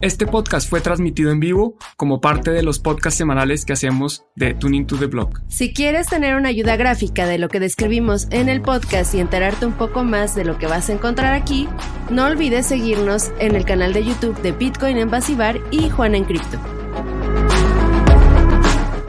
Este podcast fue transmitido en vivo como parte de los podcasts semanales que hacemos de Tuning to the Block. Si quieres tener una ayuda gráfica de lo que describimos en el podcast y enterarte un poco más de lo que vas a encontrar aquí, no olvides seguirnos en el canal de YouTube de Bitcoin en Basibar y Juan en Cripto.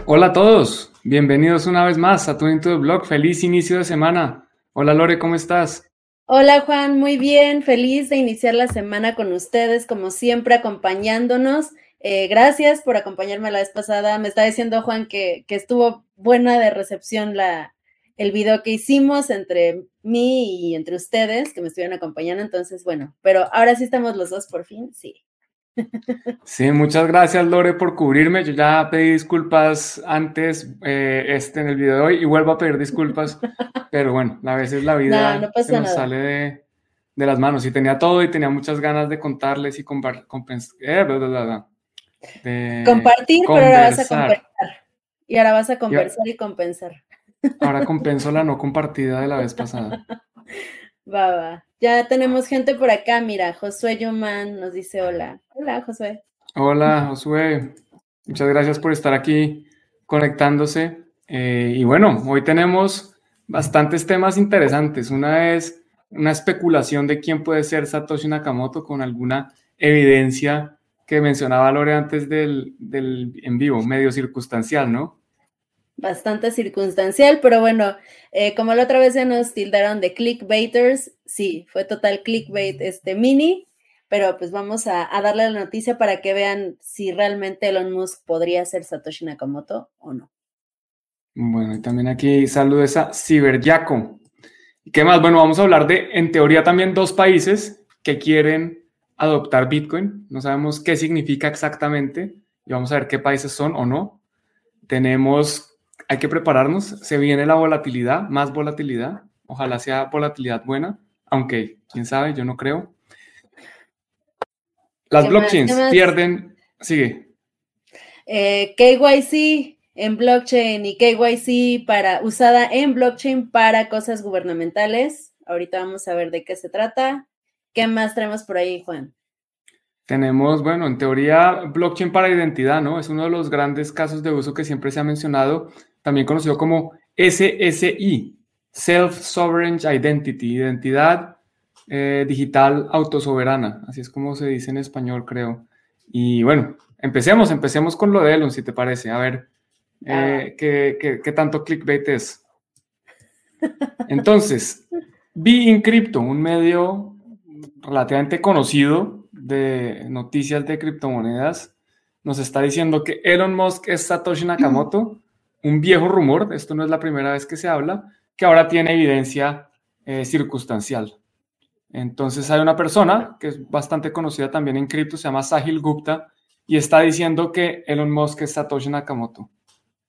Hola a todos, bienvenidos una vez más a Tuning to the Block. Feliz inicio de semana. Hola Lore, ¿cómo estás? Hola Juan, muy bien, feliz de iniciar la semana con ustedes, como siempre acompañándonos. Eh, gracias por acompañarme la vez pasada. Me está diciendo Juan que, que, estuvo buena de recepción la, el video que hicimos entre mí y entre ustedes, que me estuvieron acompañando. Entonces, bueno, pero ahora sí estamos los dos por fin, sí. Sí, muchas gracias Lore por cubrirme. Yo ya pedí disculpas antes eh, este, en el video de hoy y vuelvo a pedir disculpas, pero bueno, a veces la vida se nos sale de, de, las manos y tenía todo y tenía muchas ganas de contarles y compar, eh, de compartir, pero ahora vas a compensar. Y ahora vas a conversar y, y compensar. Ahora compenso la no compartida de la vez pasada. Va. Ya tenemos gente por acá, mira, Josué Yuman nos dice hola. Hola, Josué. Hola, Josué. Muchas gracias por estar aquí conectándose. Eh, y bueno, hoy tenemos bastantes temas interesantes. Una es una especulación de quién puede ser Satoshi Nakamoto con alguna evidencia que mencionaba Lore antes del, del en vivo, medio circunstancial, ¿no? Bastante circunstancial, pero bueno, eh, como la otra vez ya nos tildaron de clickbaiters, sí, fue total clickbait este mini, pero pues vamos a, darle la noticia para que vean si realmente Elon Musk podría ser Satoshi Nakamoto o no. Bueno, y también aquí saludos a Ciberyaco. ¿Y qué más? Bueno, vamos a hablar de, en teoría, también dos países que quieren adoptar Bitcoin. No sabemos qué significa exactamente y vamos a ver qué países son o no. Tenemos hay que prepararnos, se viene la volatilidad, más volatilidad, ojalá sea volatilidad buena, aunque quién sabe, yo no creo. Las blockchains pierden, sigue. Eh, KYC en blockchain y KYC para, usada en blockchain para cosas gubernamentales. Ahorita vamos a ver de qué se trata. ¿Qué más traemos por ahí, Juan? Tenemos, bueno, en teoría, blockchain para identidad, ¿no? Es uno de los grandes casos de uso que siempre se ha mencionado también conocido como SSI, Self-Sovereign Identity, identidad eh, digital autosoberana, así es como se dice en español, creo. Y bueno, empecemos, empecemos con lo de Elon, si te parece, a ver eh, qué, qué, tanto clickbait es. Entonces, Be Crypto, un medio relativamente conocido de noticias de criptomonedas, nos está diciendo que Elon Musk es Satoshi Nakamoto un viejo rumor, esto no es la primera vez que se habla, que ahora tiene evidencia eh, circunstancial. Entonces hay una persona que es bastante conocida también en cripto, se llama Sahil Gupta, y está diciendo que Elon Musk es Satoshi Nakamoto.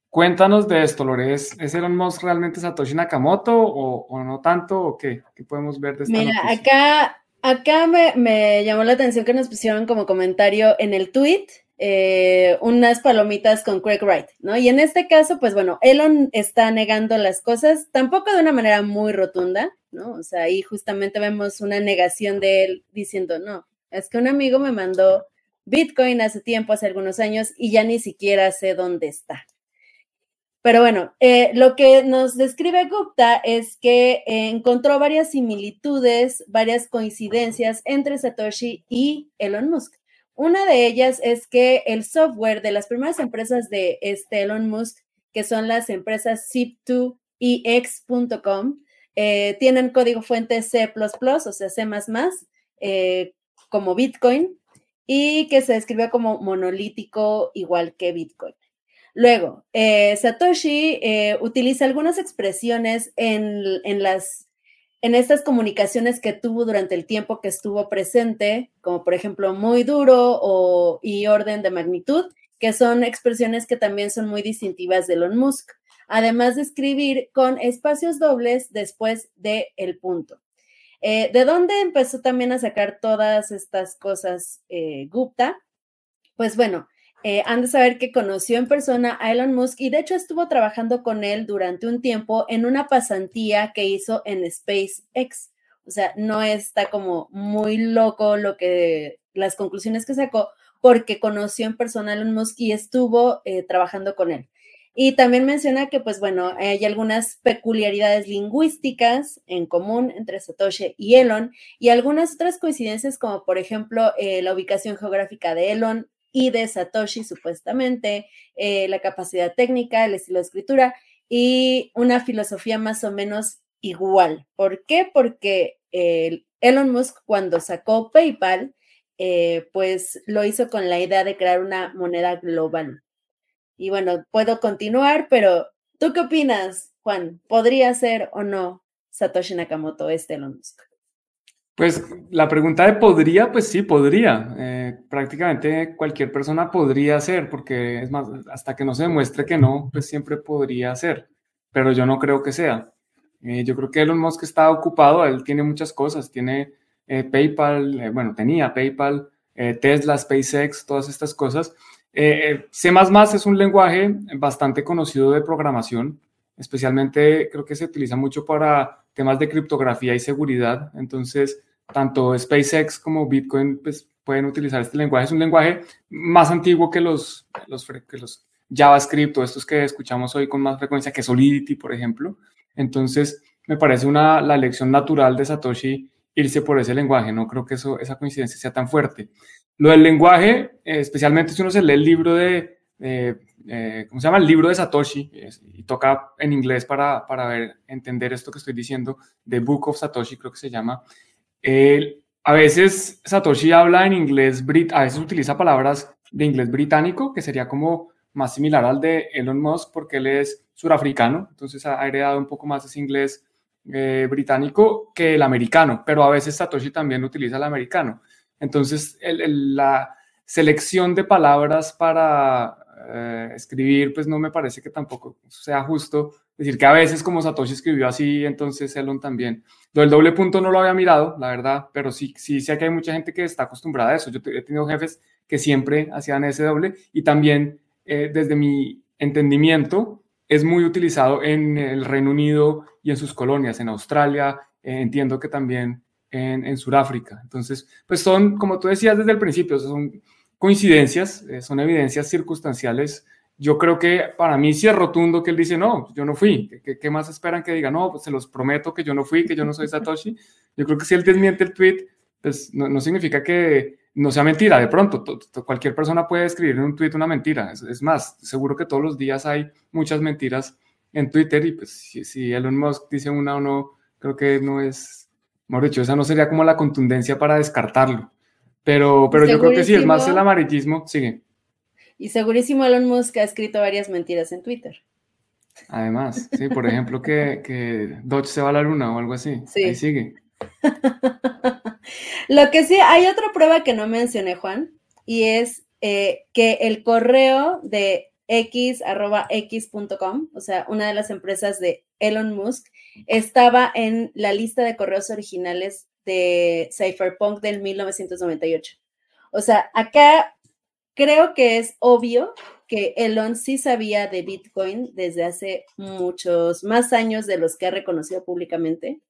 Cuéntanos de esto, Lore. ¿Es, Elon Musk realmente Satoshi Nakamoto o, no tanto? ¿O qué? ¿Qué podemos ver de esta Mira, acá, acá me, llamó la atención que nos pusieron como comentario en el tweet eh, unas palomitas con Craig Wright, ¿no? Y en este caso, pues bueno, Elon está negando las cosas, tampoco de una manera muy rotunda, ¿no? O sea, ahí justamente vemos una negación de él diciendo, no, es que un amigo me mandó Bitcoin hace tiempo, hace algunos años, y ya ni siquiera sé dónde está. Pero bueno, eh, lo que nos describe Gupta es que encontró varias similitudes, varias coincidencias entre Satoshi y Elon Musk. Una de ellas es que el software de las primeras empresas de este Elon Musk, que son las empresas zip2ex.com, eh, tienen código fuente C++, o sea, C++, eh, como Bitcoin, y que se describe como monolítico igual que Bitcoin. Luego, eh, Satoshi utiliza algunas expresiones en, en las en estas comunicaciones que tuvo durante el tiempo que estuvo presente, como por ejemplo muy duro o, y orden de magnitud, que son expresiones que también son muy distintivas de Elon Musk, además de escribir con espacios dobles después del el punto. Eh, ¿De dónde empezó también a sacar todas estas cosas eh, Gupta? Pues bueno, eh, han de saber que conoció en persona a Elon Musk y de hecho estuvo trabajando con él durante un tiempo en una pasantía que hizo en SpaceX. O sea, no está como muy loco lo que las conclusiones que sacó porque conoció en persona a Elon Musk y estuvo eh, trabajando con él. Y también menciona que, pues bueno, hay algunas peculiaridades lingüísticas en común entre Satoshi y Elon y algunas otras coincidencias como, por ejemplo, eh, la ubicación geográfica de Elon y de Satoshi, supuestamente, eh, la capacidad técnica, el estilo de escritura y una filosofía más o menos igual. ¿Por qué? Porque Elon Musk cuando sacó PayPal, eh, pues lo hizo con la idea de crear una moneda global. Y bueno, puedo continuar, pero ¿tú qué opinas, Juan? ¿Podría ser o no Satoshi Nakamoto este Elon Musk? Pues la pregunta de podría, pues sí, podría. Eh, prácticamente cualquier persona podría ser, porque es más, hasta que no se demuestre que no, pues siempre podría ser. Pero yo no creo que sea. Eh, yo creo que Elon Musk está ocupado, él tiene muchas cosas, tiene eh, PayPal, bueno, tenía PayPal, Tesla, SpaceX, todas estas cosas. C es un lenguaje bastante conocido de programación, especialmente creo que se utiliza mucho para temas de criptografía y seguridad. Entonces, tanto SpaceX como Bitcoin pues, pueden utilizar este lenguaje. Es un lenguaje más antiguo que los, los, que los JavaScript o estos que escuchamos hoy con más frecuencia, que Solidity, por ejemplo. Entonces, me parece una, la elección natural de Satoshi irse por ese lenguaje. No creo que eso, esa coincidencia sea tan fuerte. Lo del lenguaje, eh, especialmente si uno se lee el libro de eh, ¿cómo se llama? El libro de Satoshi, y toca en inglés para, para ver, entender esto que estoy diciendo, The Book of Satoshi creo que se llama. a veces Satoshi habla en inglés, a veces utiliza palabras de inglés británico, que sería como más similar al de Elon Musk, porque él es surafricano, entonces ha heredado un poco más ese inglés eh, británico que el americano, pero a veces Satoshi también utiliza el americano. Entonces, la selección de palabras para eh, escribir, pues no me parece que tampoco sea justo decir que a veces como Satoshi escribió así, entonces Elon también. Lo del doble punto no lo había mirado, la verdad, pero sí, sí sé que hay mucha gente que está acostumbrada a eso. Yo he tenido jefes que siempre hacían ese doble y también eh, desde mi entendimiento es muy utilizado en el Reino Unido y en sus colonias, en Australia, eh, entiendo que también en, en Sudáfrica. Entonces, pues son, como tú decías desde el principio, son coincidencias, eh, son evidencias circunstanciales. Yo creo que para mí sí es rotundo que él dice, no, yo no fui. ¿Qué, más esperan que diga? No, pues se los prometo que yo no fui, que yo no soy Satoshi. Yo creo que si él desmiente el tweet, pues no, significa que no sea mentira. De pronto, cualquier persona puede escribir en un tweet una mentira. Es, más, seguro que todos los días hay muchas mentiras en Twitter y pues si, si Elon Musk dice una o no, creo que no es, mejor dicho, esa no sería como la contundencia para descartarlo. Pero, pero yo creo que sí, es más el amarillismo. Sigue. Y segurísimo Elon Musk ha escrito varias mentiras en Twitter. Además, sí, por ejemplo, que, que Dodge se va a la luna o algo así. Sí. Ahí sigue. Lo que sí, hay otra prueba que no mencioné, Juan, y es eh, que el correo de x.x.com, o sea, una de las empresas de Elon Musk, estaba en la lista de correos originales de Cypherpunk del 1998. O sea, acá creo que es obvio que Elon sí sabía de Bitcoin desde hace muchos más años de los que ha reconocido públicamente.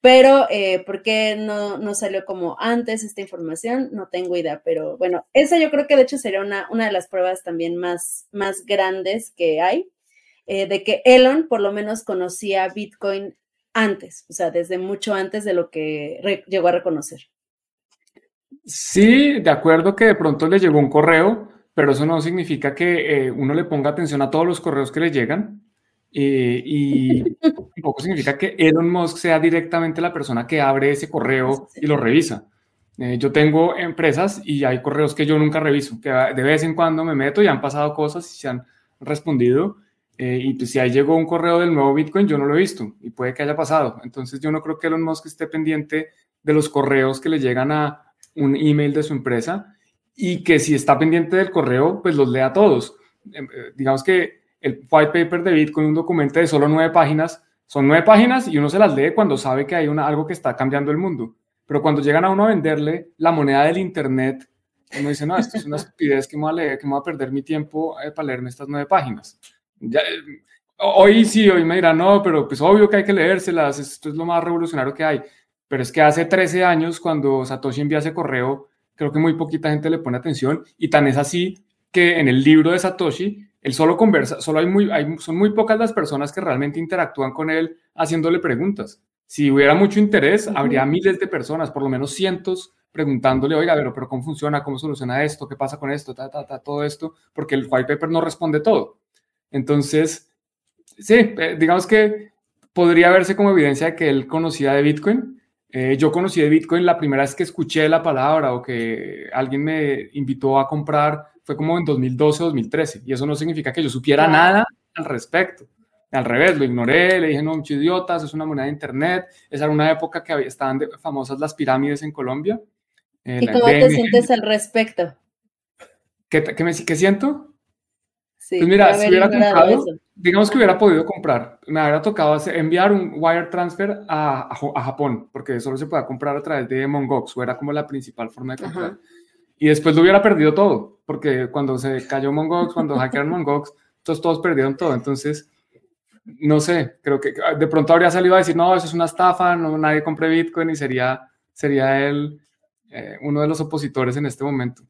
Pero, eh, ¿por qué no, no, salió como antes esta información? No tengo idea, pero bueno, esa yo creo que de hecho sería una, una de las pruebas también más, más grandes que hay, eh, de que Elon por lo menos conocía Bitcoin antes, o sea, desde mucho antes de lo que llegó a reconocer. Sí, de acuerdo que de pronto le llegó un correo, pero eso no significa que eh, uno le ponga atención a todos los correos que le llegan. Eh, y tampoco significa que Elon Musk sea directamente la persona que abre ese correo y lo revisa. Eh, yo tengo empresas y hay correos que yo nunca reviso, que de vez en cuando me meto y han pasado cosas y se han respondido eh, y pues si ahí llegó un correo del nuevo Bitcoin, yo no lo he visto y puede que haya pasado. Entonces yo no creo que Elon Musk esté pendiente de los correos que le llegan a un email de su empresa y que si está pendiente del correo, pues los lea todos. Em, eh, digamos que el white paper de Bitcoin, un documento de solo nueve páginas, son nueve páginas y uno se las lee cuando sabe que hay una, algo que está cambiando el mundo. Pero cuando llegan a uno a venderle la moneda del Internet, uno dice, no, esto es una estupidez que me voy a, leer, que me voy a perder mi tiempo eh, para leerme estas nueve páginas hoy sí, hoy me dirán, no, pero pues obvio que hay que leérselas, esto es lo más revolucionario que hay. Pero es que hace 13 años, cuando Satoshi envía ese correo, creo que muy poquita gente le pone atención y tan es así que en el libro de Satoshi, él solo conversa, solo hay muy, hay, son muy pocas las personas que realmente interactúan con él haciéndole preguntas. Si hubiera mucho interés, habría miles de personas, por lo menos cientos, preguntándole, oiga, pero, pero ¿cómo funciona? ¿Cómo soluciona esto? ¿Qué pasa con esto? Ta, ta, ta, todo esto, porque el white paper no responde todo. Entonces, sí, eh, digamos que podría verse como evidencia de que él conocía de Bitcoin. Eh, yo conocí de Bitcoin la primera vez que escuché la palabra o que alguien me invitó a comprar fue como en 2012 o 2013. Y eso no significa que yo supiera nada al respecto. Al revés, lo ignoré, le dije, no, muchos idiotas, es una moneda de internet. Esa era una época que estaban famosas las pirámides en Colombia. Eh, ¿Y cómo te sientes al respecto? ¿Qué, qué, me, qué siento? Sí, pues mira, si hubiera comprado, digamos que hubiera podido comprar, me habría tocado enviar un wire transfer a, a, Japón, porque solo se podía comprar a través de Mongox, o era como la principal forma de comprar. Y después lo hubiera perdido todo, porque cuando se cayó Mongox, cuando hackearon Mongox, todos, todos perdieron todo. Entonces, no sé, creo que de pronto habría salido a decir, no, eso es una estafa, no, nadie compre Bitcoin y sería, sería él eh, uno de los opositores en este momento.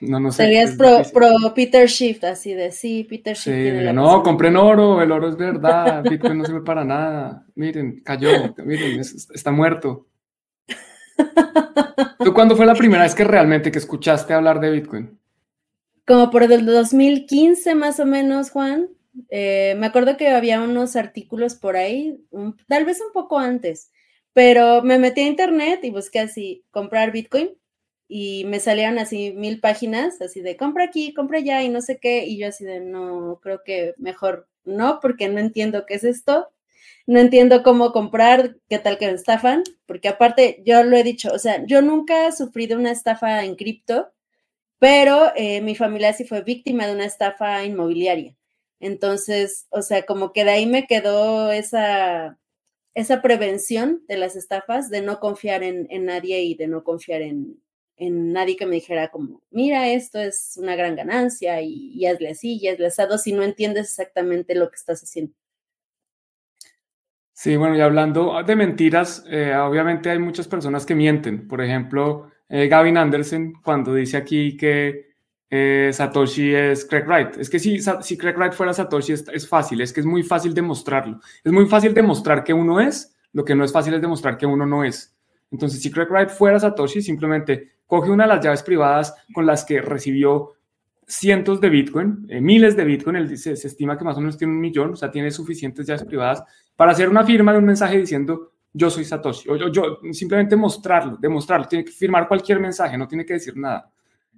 No, no sé. Serías pro, pro, Peter Shift, así de sí, Peter Shift. Sí, no, compren oro, el oro es verdad, Bitcoin no sirve para nada. Miren, cayó, miren, está muerto. ¿Tú cuándo fue la primera vez que realmente que escuchaste hablar de Bitcoin? Como por el 2015 más o menos, Juan. Eh, me acuerdo que había unos artículos por ahí, tal vez un poco antes, pero me metí a internet y busqué así, comprar Bitcoin y me salieron así mil páginas, así de compra aquí, compra allá y no sé qué, y yo así de no, creo que mejor no, porque no entiendo qué es esto, no entiendo cómo comprar, qué tal que me estafan, porque aparte yo lo he dicho, o sea, yo nunca he sufrido una estafa en cripto, pero eh, mi familia sí fue víctima de una estafa inmobiliaria. Entonces, o sea, como que de ahí me quedó esa, esa prevención de las estafas, de no confiar en nadie y de no confiar en, en nadie que me dijera como, mira, esto es una gran ganancia y, hazle así y hazle asado si no entiendes exactamente lo que estás haciendo. Sí, bueno, y hablando de mentiras, eh, obviamente hay muchas personas que mienten. Por ejemplo, eh, Gavin Anderson, cuando dice aquí que eh, Satoshi es Craig Wright. Es que si, si Craig Wright fuera Satoshi es, es, fácil, es que es muy fácil demostrarlo. Es muy fácil demostrar que uno es, lo que no es fácil es demostrar que uno no es. Entonces, si Craig Wright fuera Satoshi, simplemente coge una de las llaves privadas con las que recibió cientos de Bitcoin, eh, miles de Bitcoin, él dice, se estima que más o menos tiene un millón, o sea, tiene suficientes llaves privadas para hacer una firma de un mensaje diciendo yo soy Satoshi, o yo, yo, simplemente mostrarlo, demostrarlo, tiene que firmar cualquier mensaje, no tiene que decir nada.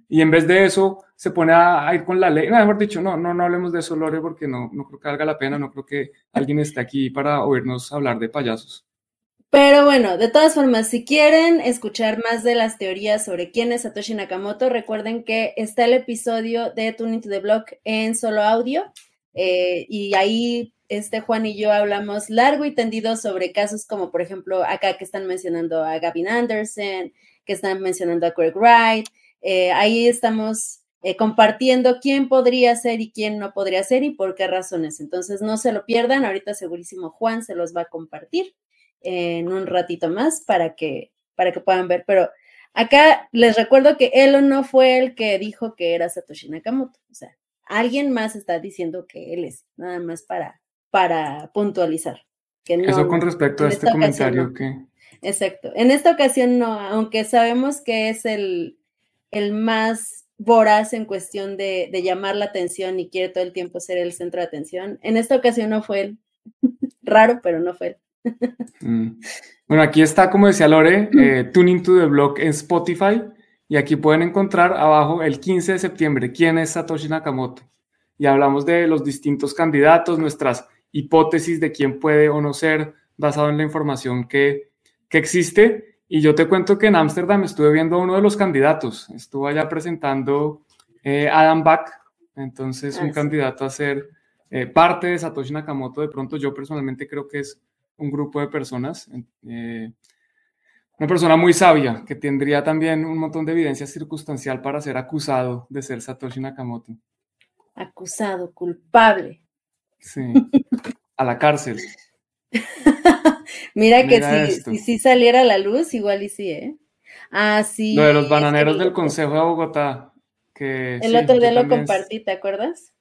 Y en vez de eso, se pone a, ir con la ley. No, mejor dicho, no, no, no hablemos de eso, Lore, porque no, no creo que valga la pena, no creo que alguien esté aquí para oírnos hablar de payasos. Pero bueno, de todas formas, si quieren escuchar más de las teorías sobre quién es Satoshi Nakamoto, recuerden que está el episodio de Tuning to the Block en solo audio. Eh, y ahí este Juan y yo hablamos largo y tendido sobre casos como, por ejemplo, acá que están mencionando a Gavin Anderson, que están mencionando a Craig Wright. Eh, ahí estamos eh, compartiendo quién podría ser y quién no podría ser y por qué razones. Entonces, no se lo pierdan. Ahorita segurísimo Juan se los va a compartir en un ratito más para que, para que puedan ver. Pero acá les recuerdo que Elon no fue el que dijo que era Satoshi Nakamoto. O sea, alguien más está diciendo que él es, nada más para, para puntualizar. Que Eso con respecto a este comentario que... Exacto. En esta ocasión no, aunque sabemos que es el, el más voraz en cuestión de, de, llamar la atención y quiere todo el tiempo ser el centro de atención. En esta ocasión no fue él. Raro, pero no fue él. Mm. Bueno, aquí está, como decía Lore, eh, Tuning to the Block en Spotify y aquí pueden encontrar abajo el 15 de septiembre quién es Satoshi Nakamoto. Y hablamos de los distintos candidatos, nuestras hipótesis de quién puede o no ser basado en la información que, que existe. Y yo te cuento que en Ámsterdam estuve viendo a uno de los candidatos. Estuvo allá presentando eh, Adam Back, entonces un ah, candidato a ser eh, parte de Satoshi Nakamoto. De pronto yo personalmente creo que es un grupo de personas. Eh, una persona muy sabia que tendría también un montón de evidencia circunstancial para ser acusado de ser Satoshi Nakamoto. Acusado, culpable. Sí, a la cárcel. Mira que si, si, saliera a la luz, igual y sí, ¿eh? Ah, sí. Lo de los bananeros del Consejo de Bogotá. Que, el otro día lo compartí, ¿te acuerdas?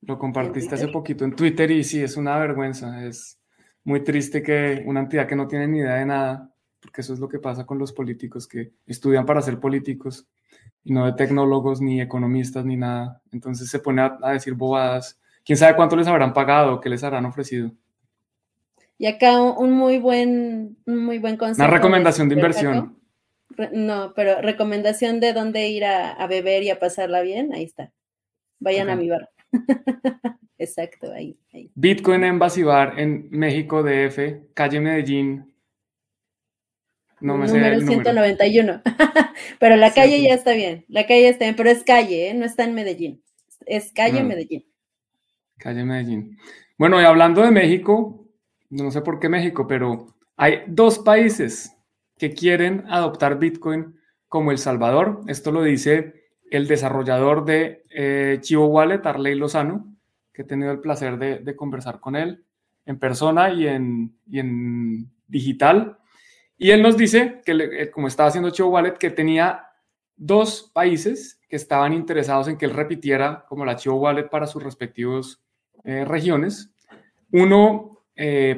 Lo compartiste hace poquito en Twitter y sí, es una vergüenza. Es muy triste que una entidad que no tiene ni idea de nada, porque eso es lo que pasa con los políticos, que estudian para ser políticos y no de tecnólogos, ni economistas, ni nada. Entonces se pone a, decir bobadas. ¿Quién sabe cuánto les habrán pagado, qué les habrán ofrecido? Y acá un muy buen, muy buen consejo. Una recomendación de inversión. No, pero recomendación de dónde ir a, beber y a pasarla bien, ahí está. Vayan a mi bar. Exacto, ahí, Bitcoin en Bar en México DF, calle Medellín. No me número sé 191. pero la calle ya está bien, la calle está bien, pero es calle, ¿eh? no está en Medellín. Es calle Medellín. Calle Medellín. Bueno, y hablando de México, no sé por qué México, pero hay dos países que quieren adoptar Bitcoin como El Salvador. Esto lo dice el desarrollador de eh, Chivo Wallet, Arley Lozano, que he tenido el placer de, conversar con él en persona y en, digital. Y él nos dice que, eh, como estaba haciendo Chivo Wallet, que tenía dos países que estaban interesados en que él repitiera como la Chivo Wallet para sus respectivos eh, regiones. Uno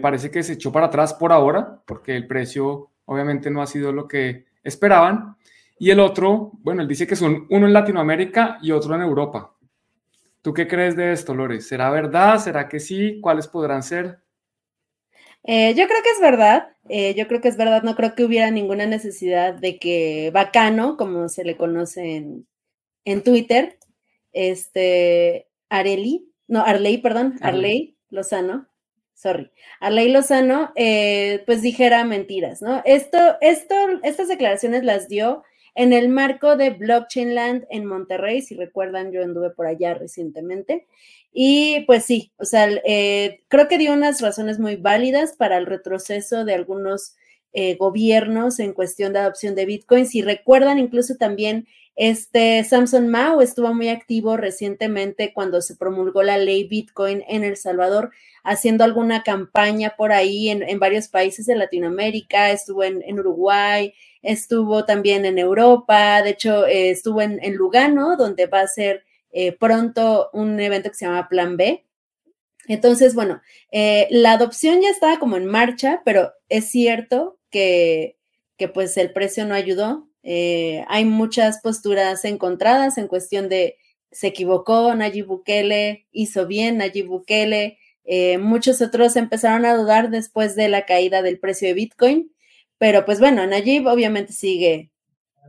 parece que se echó para atrás por ahora, porque el precio obviamente no ha sido lo que esperaban. Y el otro, bueno, él dice que son uno en Latinoamérica y otro en Europa. ¿Tú qué crees de esto, Lores? ¿Será verdad? ¿Será que sí? ¿Cuáles podrán ser? Eh, yo creo que es verdad. Eh, yo creo que es verdad. No creo que hubiera ninguna necesidad de que Bacano, como se le conoce en, en Twitter, este, Areli, no, Arley, perdón, Arley Lozano, sorry, Arley Lozano, eh, pues dijera mentiras, ¿no? Esto, esto, estas declaraciones las dio en el marco de Blockchain Land en Monterrey, si recuerdan, yo anduve por allá recientemente. Y pues sí, o sea, eh, creo que dio unas razones muy válidas para el retroceso de algunos eh, gobiernos en cuestión de adopción de Bitcoin. Si recuerdan, incluso también este Samson Mao estuvo muy activo recientemente cuando se promulgó la ley Bitcoin en El Salvador, haciendo alguna campaña por ahí en, varios países de Latinoamérica, estuvo en, Uruguay, estuvo también en Europa, de hecho eh, estuvo en, Lugano, donde va a ser eh, pronto un evento que se llama Plan B. Entonces, bueno, eh, la adopción ya estaba como en marcha, pero es cierto que, que pues el precio no ayudó, eh, hay muchas posturas encontradas en cuestión de se equivocó Nayib Bukele, hizo bien Nayib Bukele. Eh, muchos otros empezaron a dudar después de la caída del precio de Bitcoin, pero pues bueno, Nayib obviamente sigue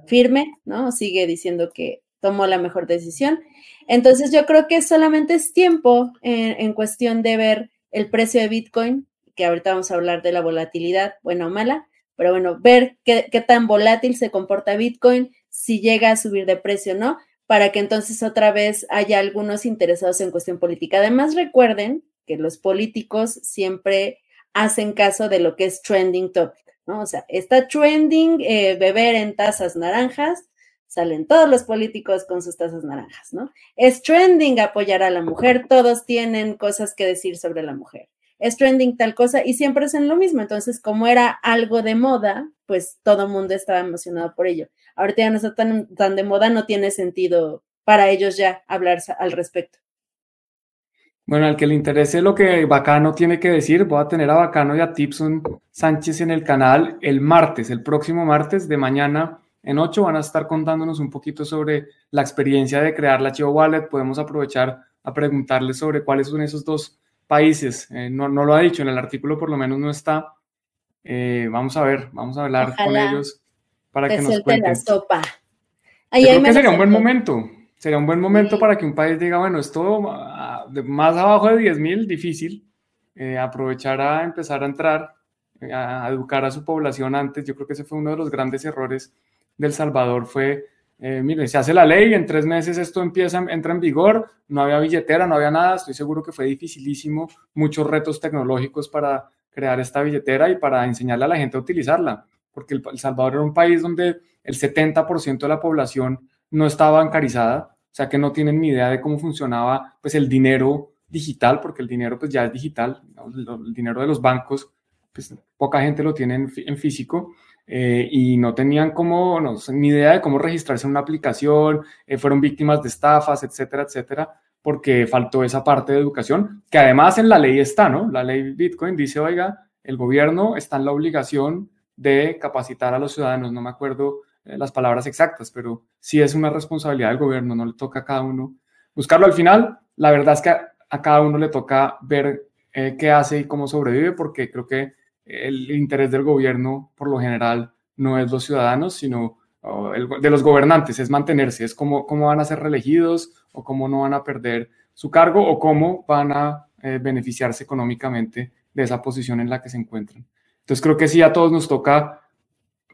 firme, ¿no? Sigue diciendo que tomó la mejor decisión. Entonces yo creo que solamente es tiempo en cuestión de ver el precio de Bitcoin, que ahorita vamos a hablar de la volatilidad, buena o mala, pero bueno, ver qué, tan volátil se comporta Bitcoin, si llega a subir de precio no, para que entonces otra vez haya algunos interesados en cuestión política. Además, recuerden que los políticos siempre hacen caso de lo que es trending topic, ¿no? O sea, está trending eh, beber en tazas naranjas, salen todos los políticos con sus tazas naranjas, ¿no? Es trending apoyar a la mujer, todos tienen cosas que decir sobre la mujer es trending tal cosa y siempre es en lo mismo. Entonces, como era algo de moda, pues todo mundo estaba emocionado por ello. Ahorita ya no está tan, tan de moda, no tiene sentido para ellos ya hablar al respecto. Bueno, al que le interese lo que Bacano tiene que decir, voy a tener a Bacano y a Tipson Sánchez en el canal el martes, el próximo martes de mañana en 8 van a estar contándonos un poquito sobre la experiencia de crear la Chivo Wallet. Podemos aprovechar a preguntarles sobre cuáles son esos dos países. Eh, no, lo ha dicho, en el artículo por lo menos no está. Eh, vamos a ver, vamos a hablar con ellos para que nos cuenten. La sopa. Yo creo que sería un buen momento. Sería un buen momento para que un país diga, bueno, esto ah, más abajo de 10 mil, difícil. Eh, aprovechar a empezar a entrar, a educar a su población antes. Yo creo que ese fue uno de los grandes errores del Salvador, fue eh, mire, se hace la ley, en tres meses esto entra en vigor, no había billetera, no había nada, estoy seguro que fue dificilísimo, muchos retos tecnológicos para crear esta billetera y para enseñarle a la gente a utilizarla, porque El, Salvador era un país donde el 70% de la población no estaba bancarizada, o sea que no tienen ni idea de cómo funcionaba pues el dinero digital, porque el dinero pues ya es digital, el dinero de los bancos, pues poca gente lo tiene en, en físico, eh, y no tenían como, no, ni idea de cómo registrarse en una aplicación, eh, fueron víctimas de estafas, etcétera, etcétera, porque faltó esa parte de educación, que además en la ley está, ¿no? La ley Bitcoin dice, oiga, el gobierno está en la obligación de capacitar a los ciudadanos, no me acuerdo eh, las palabras exactas, pero sí es una responsabilidad del gobierno, no le toca a cada uno buscarlo. Al final, la verdad es que a, cada uno le toca ver qué hace y cómo sobrevive, porque creo que el interés del gobierno, por lo general, no es los ciudadanos, sino de los gobernantes, es mantenerse, es cómo, cómo van a ser reelegidos o cómo no van a perder su cargo o cómo van a eh, beneficiarse económicamente de esa posición en la que se encuentran. Entonces creo que sí a todos nos toca,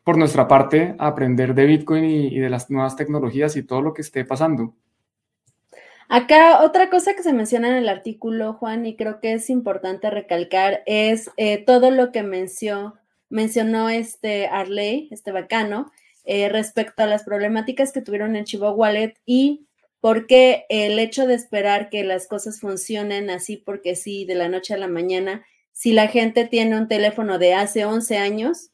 por nuestra parte, aprender de Bitcoin y de las nuevas tecnologías y todo lo que esté pasando. Acá otra cosa que se menciona en el artículo, Juan, y creo que es importante recalcar, es eh, todo lo que mencionó, este Arley, este bacano, eh, respecto a las problemáticas que tuvieron en Chivo Wallet y por qué el hecho de esperar que las cosas funcionen así porque sí, de la noche a la mañana, si la gente tiene un teléfono de hace 11 años,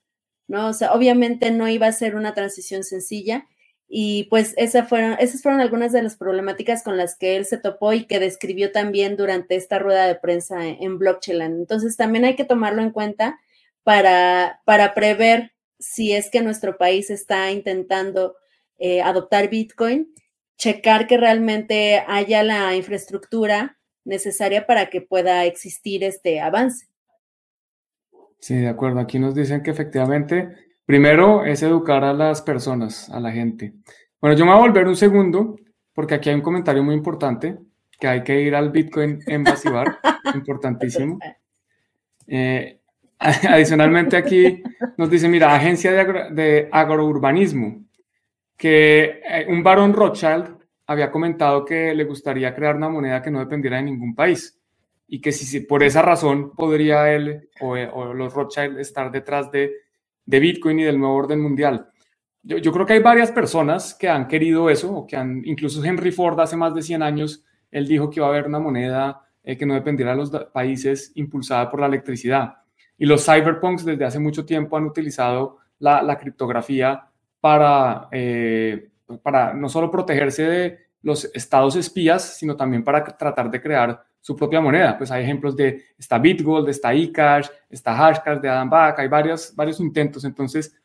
¿no? O sea, obviamente no iba a ser una transición sencilla y pues fueron, esas fueron algunas de las problemáticas con las que él se topó y que describió también durante esta rueda de prensa en Blockchain. Entonces también hay que tomarlo en cuenta para, para prever si es que nuestro país está intentando eh, adoptar Bitcoin, checar que realmente haya la infraestructura necesaria para que pueda existir este avance. Sí, de acuerdo. Aquí nos dicen que efectivamente Primero es educar a las personas, a la gente. Bueno, yo me voy a volver un segundo, porque aquí hay un comentario muy importante, que hay que ir al Bitcoin Embassy Bar, importantísimo. Eh, adicionalmente aquí nos dice, mira, agencia de, agrourbanismo, que eh, un varón Rothschild había comentado que le gustaría crear una moneda que no dependiera de ningún país y que si, por esa razón podría él o, o los Rothschild estar detrás de de Bitcoin y del nuevo orden mundial. Yo, creo que hay varias personas que han querido eso, o que han, incluso Henry Ford hace más de 100 años, él dijo que iba a haber una moneda eh, que no dependiera de los países impulsada por la electricidad. Y los cyberpunks desde hace mucho tiempo han utilizado la, criptografía para, eh, para no solo protegerse de los estados espías, sino también para tratar de crear su propia moneda. Pues hay ejemplos de, está Bitgold, está eCash, está Hashcash de Adam Back, hay varios, varios intentos. Entonces,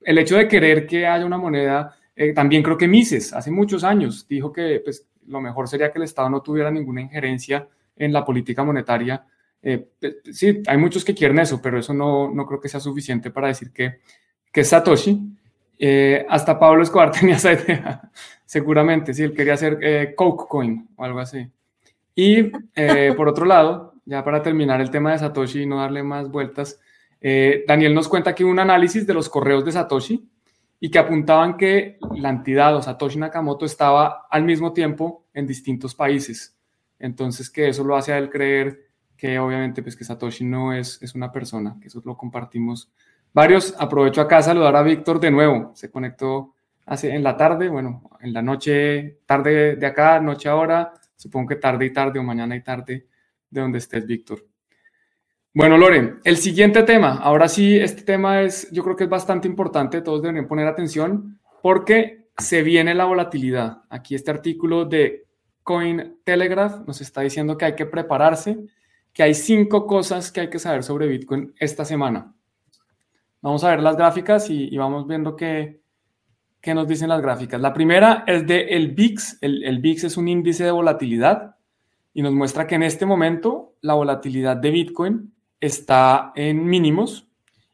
el hecho de querer que haya una moneda, eh, también creo que Mises, hace muchos años, dijo que pues, lo mejor sería que el Estado no tuviera ninguna injerencia en la política monetaria. Eh, sí, hay muchos que quieren eso, pero eso no, no creo que sea suficiente para decir que, que Satoshi. Eh, hasta Pablo Escobar tenía esa idea, seguramente, si él quería hacer Coke Coin o algo así. Y eh, por otro lado, ya para terminar el tema de Satoshi y no darle más vueltas, eh, Daniel nos cuenta aquí un análisis de los correos de Satoshi y que apuntaban que la entidad o Satoshi Nakamoto estaba al mismo tiempo en distintos países. Entonces que eso lo hace a él creer que obviamente pues que Satoshi no es, es una persona, que eso lo compartimos varios. Aprovecho acá a saludar a Víctor de nuevo, se conectó hace en la tarde, bueno, en la noche, tarde de acá, noche ahora, Supongo que tarde y tarde o mañana y tarde de donde estés, Víctor. Bueno, Loren, el siguiente tema. Ahora sí, este tema es, yo creo que es bastante importante, todos deberían poner atención porque se viene la volatilidad. Aquí este artículo de Cointelegraph nos está diciendo que hay que prepararse, que hay cinco cosas que hay que saber sobre Bitcoin esta semana. Vamos a ver las gráficas y, y vamos viendo qué, ¿Qué nos dicen las gráficas? La primera es de el VIX. El, el VIX es un índice de volatilidad y nos muestra que en este momento la volatilidad de Bitcoin está en mínimos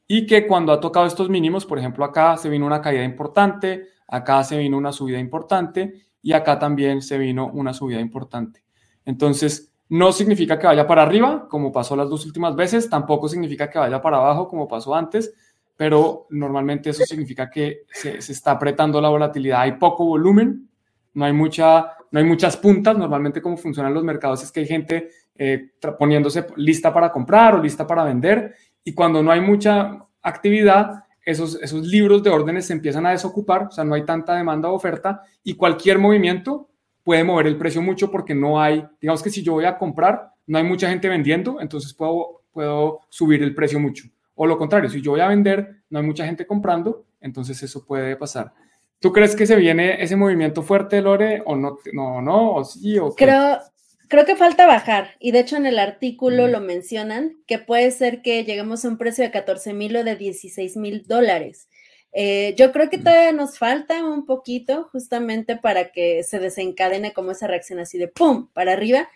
y que cuando ha tocado estos mínimos, por ejemplo, acá se vino una caída importante, acá se vino una subida importante y acá también se vino una subida importante. Entonces, no significa que vaya para arriba, como pasó las dos últimas veces, tampoco significa que vaya para abajo, como pasó antes, pero normalmente eso significa que se, está apretando la volatilidad, hay poco volumen, no hay, mucha, no hay muchas puntas, normalmente como funcionan los mercados. Es que hay gente eh, poniéndose lista para comprar o lista para vender, y cuando no hay mucha actividad, esos, esos libros de órdenes se empiezan a desocupar, o sea, no hay tanta demanda o oferta, y cualquier movimiento puede mover el precio mucho porque no hay, digamos que si yo voy a comprar, no hay mucha gente vendiendo, entonces puedo, puedo subir el precio mucho O lo contrario, si yo voy a vender, no hay mucha gente comprando, entonces eso puede pasar. ¿Tú crees que se viene ese movimiento fuerte, Lore, o no, no, no, o sí, o Creo, creo que falta bajar, y de hecho en el artículo lo mencionan, que puede ser que lleguemos a un precio de 14 mil o de 16 mil dólares. Eh, yo creo que todavía nos falta un poquito justamente para que se desencadene como esa reacción así de ¡pum! para arriba.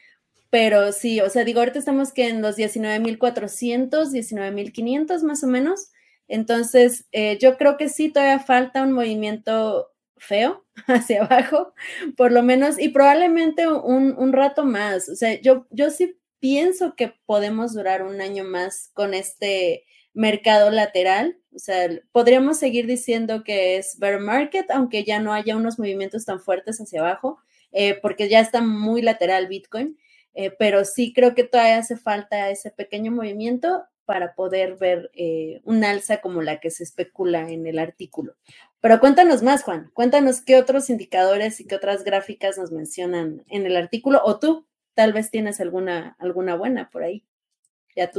Pero sí, o sea, digo, ahorita estamos que en los 19.400, 19.500 más o menos. Entonces, eh, yo creo que sí, todavía falta un movimiento feo hacia abajo, por lo menos, y probablemente un, un, rato más. O sea, yo, yo sí pienso que podemos durar un año más con este mercado lateral. O sea, podríamos seguir diciendo que es bear market, aunque ya no haya unos movimientos tan fuertes hacia abajo, eh, porque ya está muy lateral Bitcoin. Eh, pero sí creo que todavía hace falta ese pequeño movimiento para poder ver eh, un alza como la que se especula en el artículo. Pero cuéntanos más, Juan, cuéntanos qué otros indicadores y qué otras gráficas nos mencionan en el artículo, o tú tal vez tienes alguna, alguna buena por ahí.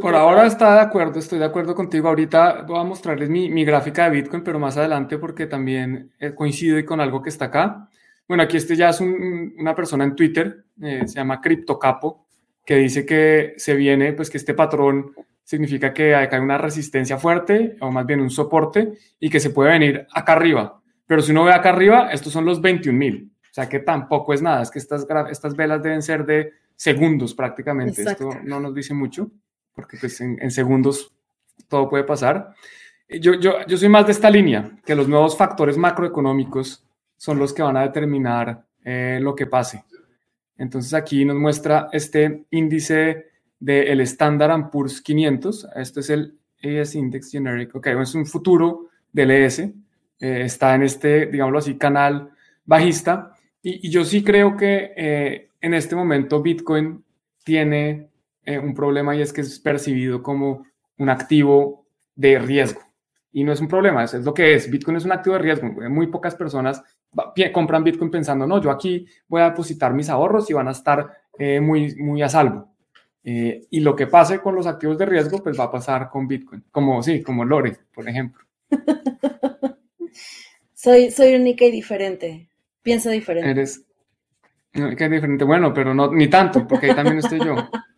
por ahora está de acuerdo, estoy de acuerdo contigo. Ahorita voy a mostrarles mi, mi gráfica de Bitcoin, pero más adelante porque también eh, coincide con algo que está acá. Bueno, aquí este ya es una persona en Twitter, eh, se llama CryptoCapo, que dice que se viene, pues que este patrón significa que hay una resistencia fuerte, o más bien un soporte, y que se puede venir acá arriba. Pero si uno ve acá arriba, estos son los 21 mil. O sea que tampoco es nada, es que estas, estas velas deben ser de segundos prácticamente. Esto no nos dice mucho, porque pues en, segundos todo puede pasar. Yo, yo, yo soy más de esta línea, que los nuevos factores macroeconómicos son los que van a determinar eh, lo que pase. Entonces aquí nos muestra este índice del Standard Poor's 500. Este es el ES Index Generic. Ok, es un futuro del ES. Eh, está en este, digámoslo así, canal bajista. Y, yo sí creo que eh, en este momento Bitcoin tiene un problema y es que es percibido como un activo de riesgo. Y no es un problema, es, es lo que es. Bitcoin es un activo de riesgo. Muy pocas personas compran Bitcoin pensando, no, yo aquí voy a depositar mis ahorros y van a estar muy, muy a salvo. Eh, y lo que pase con los activos de riesgo, pues va a pasar con Bitcoin, como sí, como Lore, por ejemplo. soy, soy única y diferente. Pienso diferente. Eres única y diferente. Bueno, pero no ni tanto, porque ahí también estoy yo.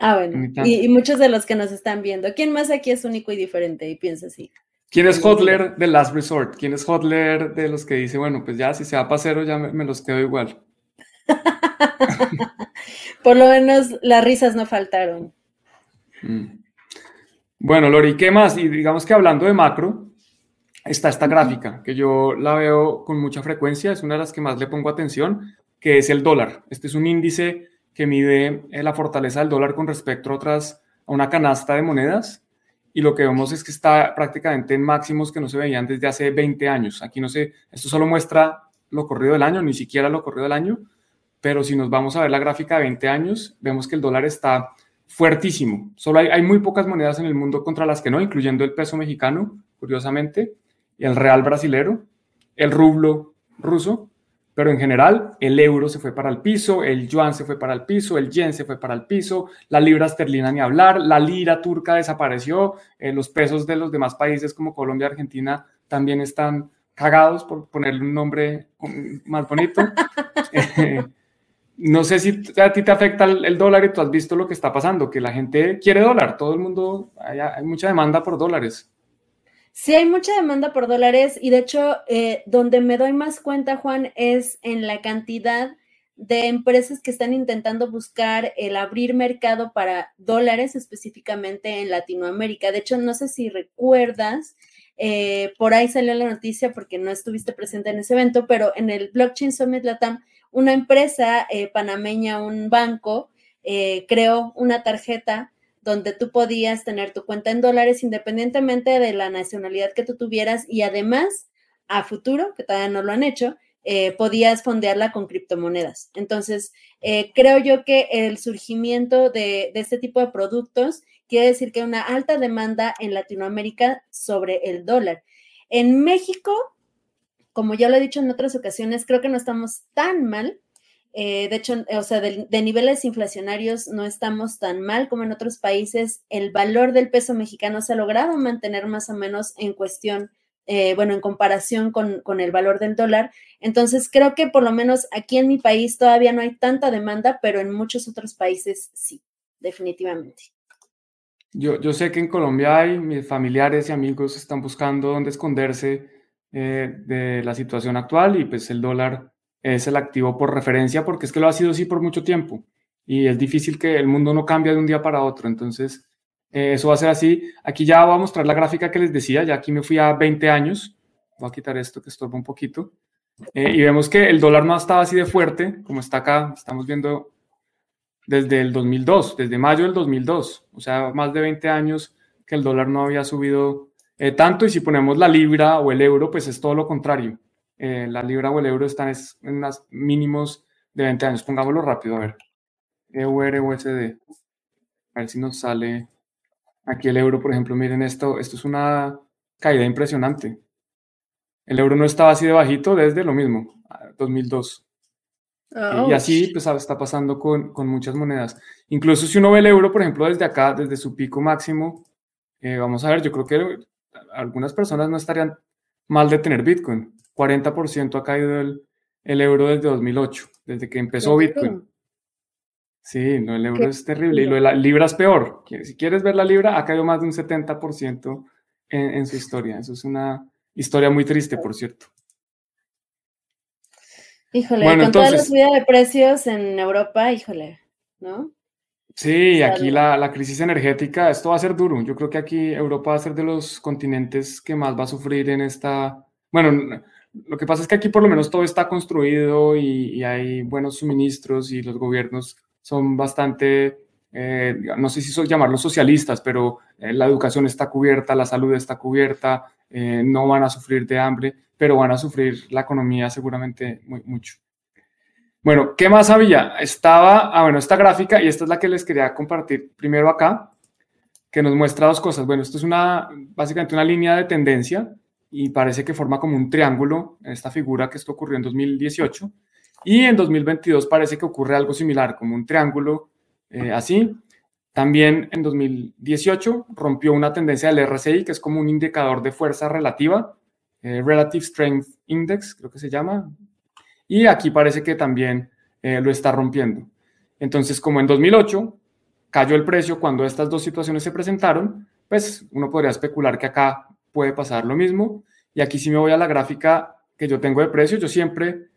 ah, bueno. Y, muchos de los que nos están viendo. ¿Quién más aquí es único y diferente y piensa así? ¿Quién es Hodler de Last Resort? ¿Quién es Hodler de los que dice, bueno, pues ya si se va para cero ya me los quedo igual? Por lo menos las risas no faltaron. Mm. Bueno, Lori, ¿qué más? Y digamos que hablando de macro, está esta gráfica que yo la veo con mucha frecuencia, es una de las que más le pongo atención, que es el dólar. Este es un índice que mide eh, la fortaleza del dólar con respecto a otras, a una canasta de monedas. Y lo que vemos es que está prácticamente en máximos que no se veían desde hace 20 años. Aquí no sé, esto solo muestra lo corrido del año, ni siquiera lo corrido del año, pero si nos vamos a ver la gráfica de 20 años, vemos que el dólar está fuertísimo. Solo hay, muy pocas monedas en el mundo contra las que no, incluyendo el peso mexicano, curiosamente, y el real brasilero, el rublo ruso, pero en general el euro se fue para el piso, el yuan se fue para el piso, el yen se fue para el piso, la libra esterlina ni hablar, la lira turca desapareció, eh, los pesos de los demás países como Colombia y Argentina también están cagados por ponerle un nombre más bonito. no sé si a ti te afecta el, dólar y tú has visto lo que está pasando, que la gente quiere dólar, todo el mundo, hay, mucha demanda por dólares. Sí, hay mucha demanda por dólares y de hecho, eh, donde me doy más cuenta, Juan, es en la cantidad de empresas que están intentando buscar el abrir mercado para dólares específicamente en Latinoamérica. De hecho, no sé si recuerdas, eh, por ahí salió la noticia porque no estuviste presente en ese evento, pero en el Blockchain Summit Latam una empresa eh, panameña, un banco, eh, creó una tarjeta donde tú podías tener tu cuenta en dólares independientemente de la nacionalidad que tú tuvieras y además a futuro, que todavía no lo han hecho, eh, podías fondearla con criptomonedas. Entonces, creo yo que el surgimiento de, de, este tipo de productos quiere decir que hay una alta demanda en Latinoamérica sobre el dólar. En México, como ya lo he dicho en otras ocasiones, creo que no estamos tan mal. Eh, de hecho, o sea, de, niveles inflacionarios no estamos tan mal como en otros países. El valor del peso mexicano se ha logrado mantener más o menos en cuestión, eh, bueno, en comparación con, con, el valor del dólar. Entonces, creo que por lo menos aquí en mi país todavía no hay tanta demanda, pero en muchos otros países sí, definitivamente. Yo, yo sé que en Colombia hay, mis familiares y amigos están buscando dónde esconderse eh, de la situación actual y pues el dólar es el activo por referencia porque es que lo ha sido así por mucho tiempo y es difícil que el mundo no cambie de un día para otro. Entonces, eh, eso va a ser así. Aquí ya voy a mostrar la gráfica que les decía, ya aquí me fui a 20 años. Voy a quitar esto que estorba un poquito. Eh, y vemos que el dólar no estaba así de fuerte como está acá. Estamos viendo desde el 2002, desde mayo del 2002. O sea, más de 20 años que el dólar no había subido eh, tanto. Y si ponemos la libra o el euro, pues es todo lo contrario. Eh, la libra o el euro están en unos mínimos de 20 años. Pongámoslo rápido, a ver. EUR, USD. A ver si nos sale aquí el euro, por ejemplo. Miren esto, esto es una caída impresionante. El euro no estaba así de bajito desde lo mismo, 2002. Y así pues está pasando con, con, muchas monedas. Incluso si uno ve el euro, por ejemplo, desde acá, desde su pico máximo, eh, vamos a ver, yo creo que algunas personas no estarían mal de tener Bitcoin. 40% ha caído el, el, euro desde 2008, desde que empezó Bitcoin. Sí, no, el euro es terrible y lo de la libra es peor. Si quieres ver la libra, ha caído más de un 70% en, en su historia. Eso es una historia muy triste, por cierto. Híjole, con toda la subida de precios en Europa, híjole, ¿no? Sí, aquí la, la, crisis energética, esto va a ser duro. Yo creo que aquí Europa va a ser de los continentes que más va a sufrir en esta... Bueno, lo que pasa es que aquí por lo menos todo está construido y, hay buenos suministros y los gobiernos son bastante, eh, no sé si llamarlos socialistas, pero eh, la educación está cubierta, la salud está cubierta, eh, no van a sufrir de hambre, pero van a sufrir la economía seguramente mucho. Bueno, ¿qué más había? Estaba, ah, bueno, esta gráfica y esta es la que les quería compartir primero acá, que nos muestra dos cosas. Bueno, esto es una, básicamente una línea de tendencia y parece que forma como un triángulo en esta figura que esto ocurrió en 2018 y en 2022 parece que ocurre algo similar, como un triángulo eh, así. También en 2018 rompió una tendencia del RSI, que es como un indicador de fuerza relativa, eh, Relative Strength Index, creo que se llama. Y aquí parece que también eh, lo está rompiendo. Entonces, como en 2008 cayó el precio cuando estas dos situaciones se presentaron, pues uno podría especular que acá puede pasar lo mismo. Y aquí si me voy a la gráfica que yo tengo de precio, yo siempre,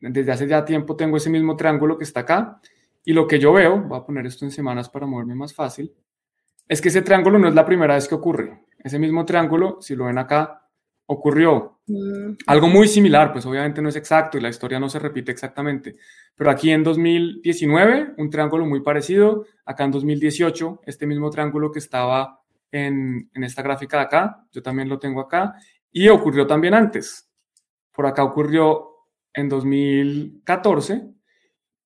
desde hace ya tiempo, tengo ese mismo triángulo que está acá. Y lo que yo veo, voy a poner esto en semanas para moverme más fácil, es que ese triángulo no es la primera vez que ocurre. Ese mismo triángulo, si lo ven acá, ocurrió mm. algo muy similar, pues obviamente no es exacto y la historia no se repite exactamente, pero aquí en 2019 un triángulo muy parecido, acá en 2018 este mismo triángulo que estaba en, esta gráfica de acá, yo también lo tengo acá, y ocurrió también antes. Por acá ocurrió en 2014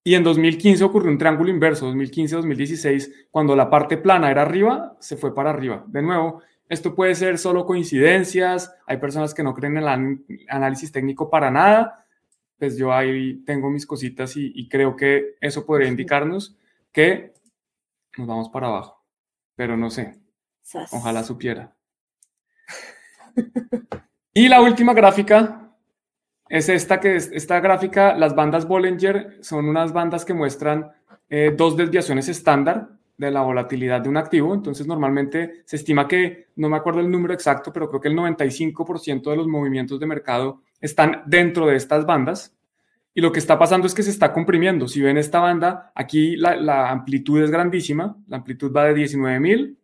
y en 2015 ocurrió un triángulo inverso, 2015-2016, cuando la parte plana era arriba, se fue para arriba. De nuevo, esto puede ser solo coincidencias, hay personas que no creen en el análisis técnico para nada, pues yo ahí tengo mis cositas y, y creo que eso podría indicarnos que nos vamos para abajo, pero no sé. Ojalá supiera. y la última gráfica es esta, que es esta gráfica, las bandas Bollinger son unas bandas que muestran eh, dos desviaciones estándar de la volatilidad de un activo. Entonces, normalmente se estima que, no me acuerdo el número exacto, pero creo que el 95% de los movimientos de mercado están dentro de estas bandas. Y lo que está pasando es que se está comprimiendo. Si ven esta banda, aquí la, la amplitud es grandísima. La amplitud va de 19.000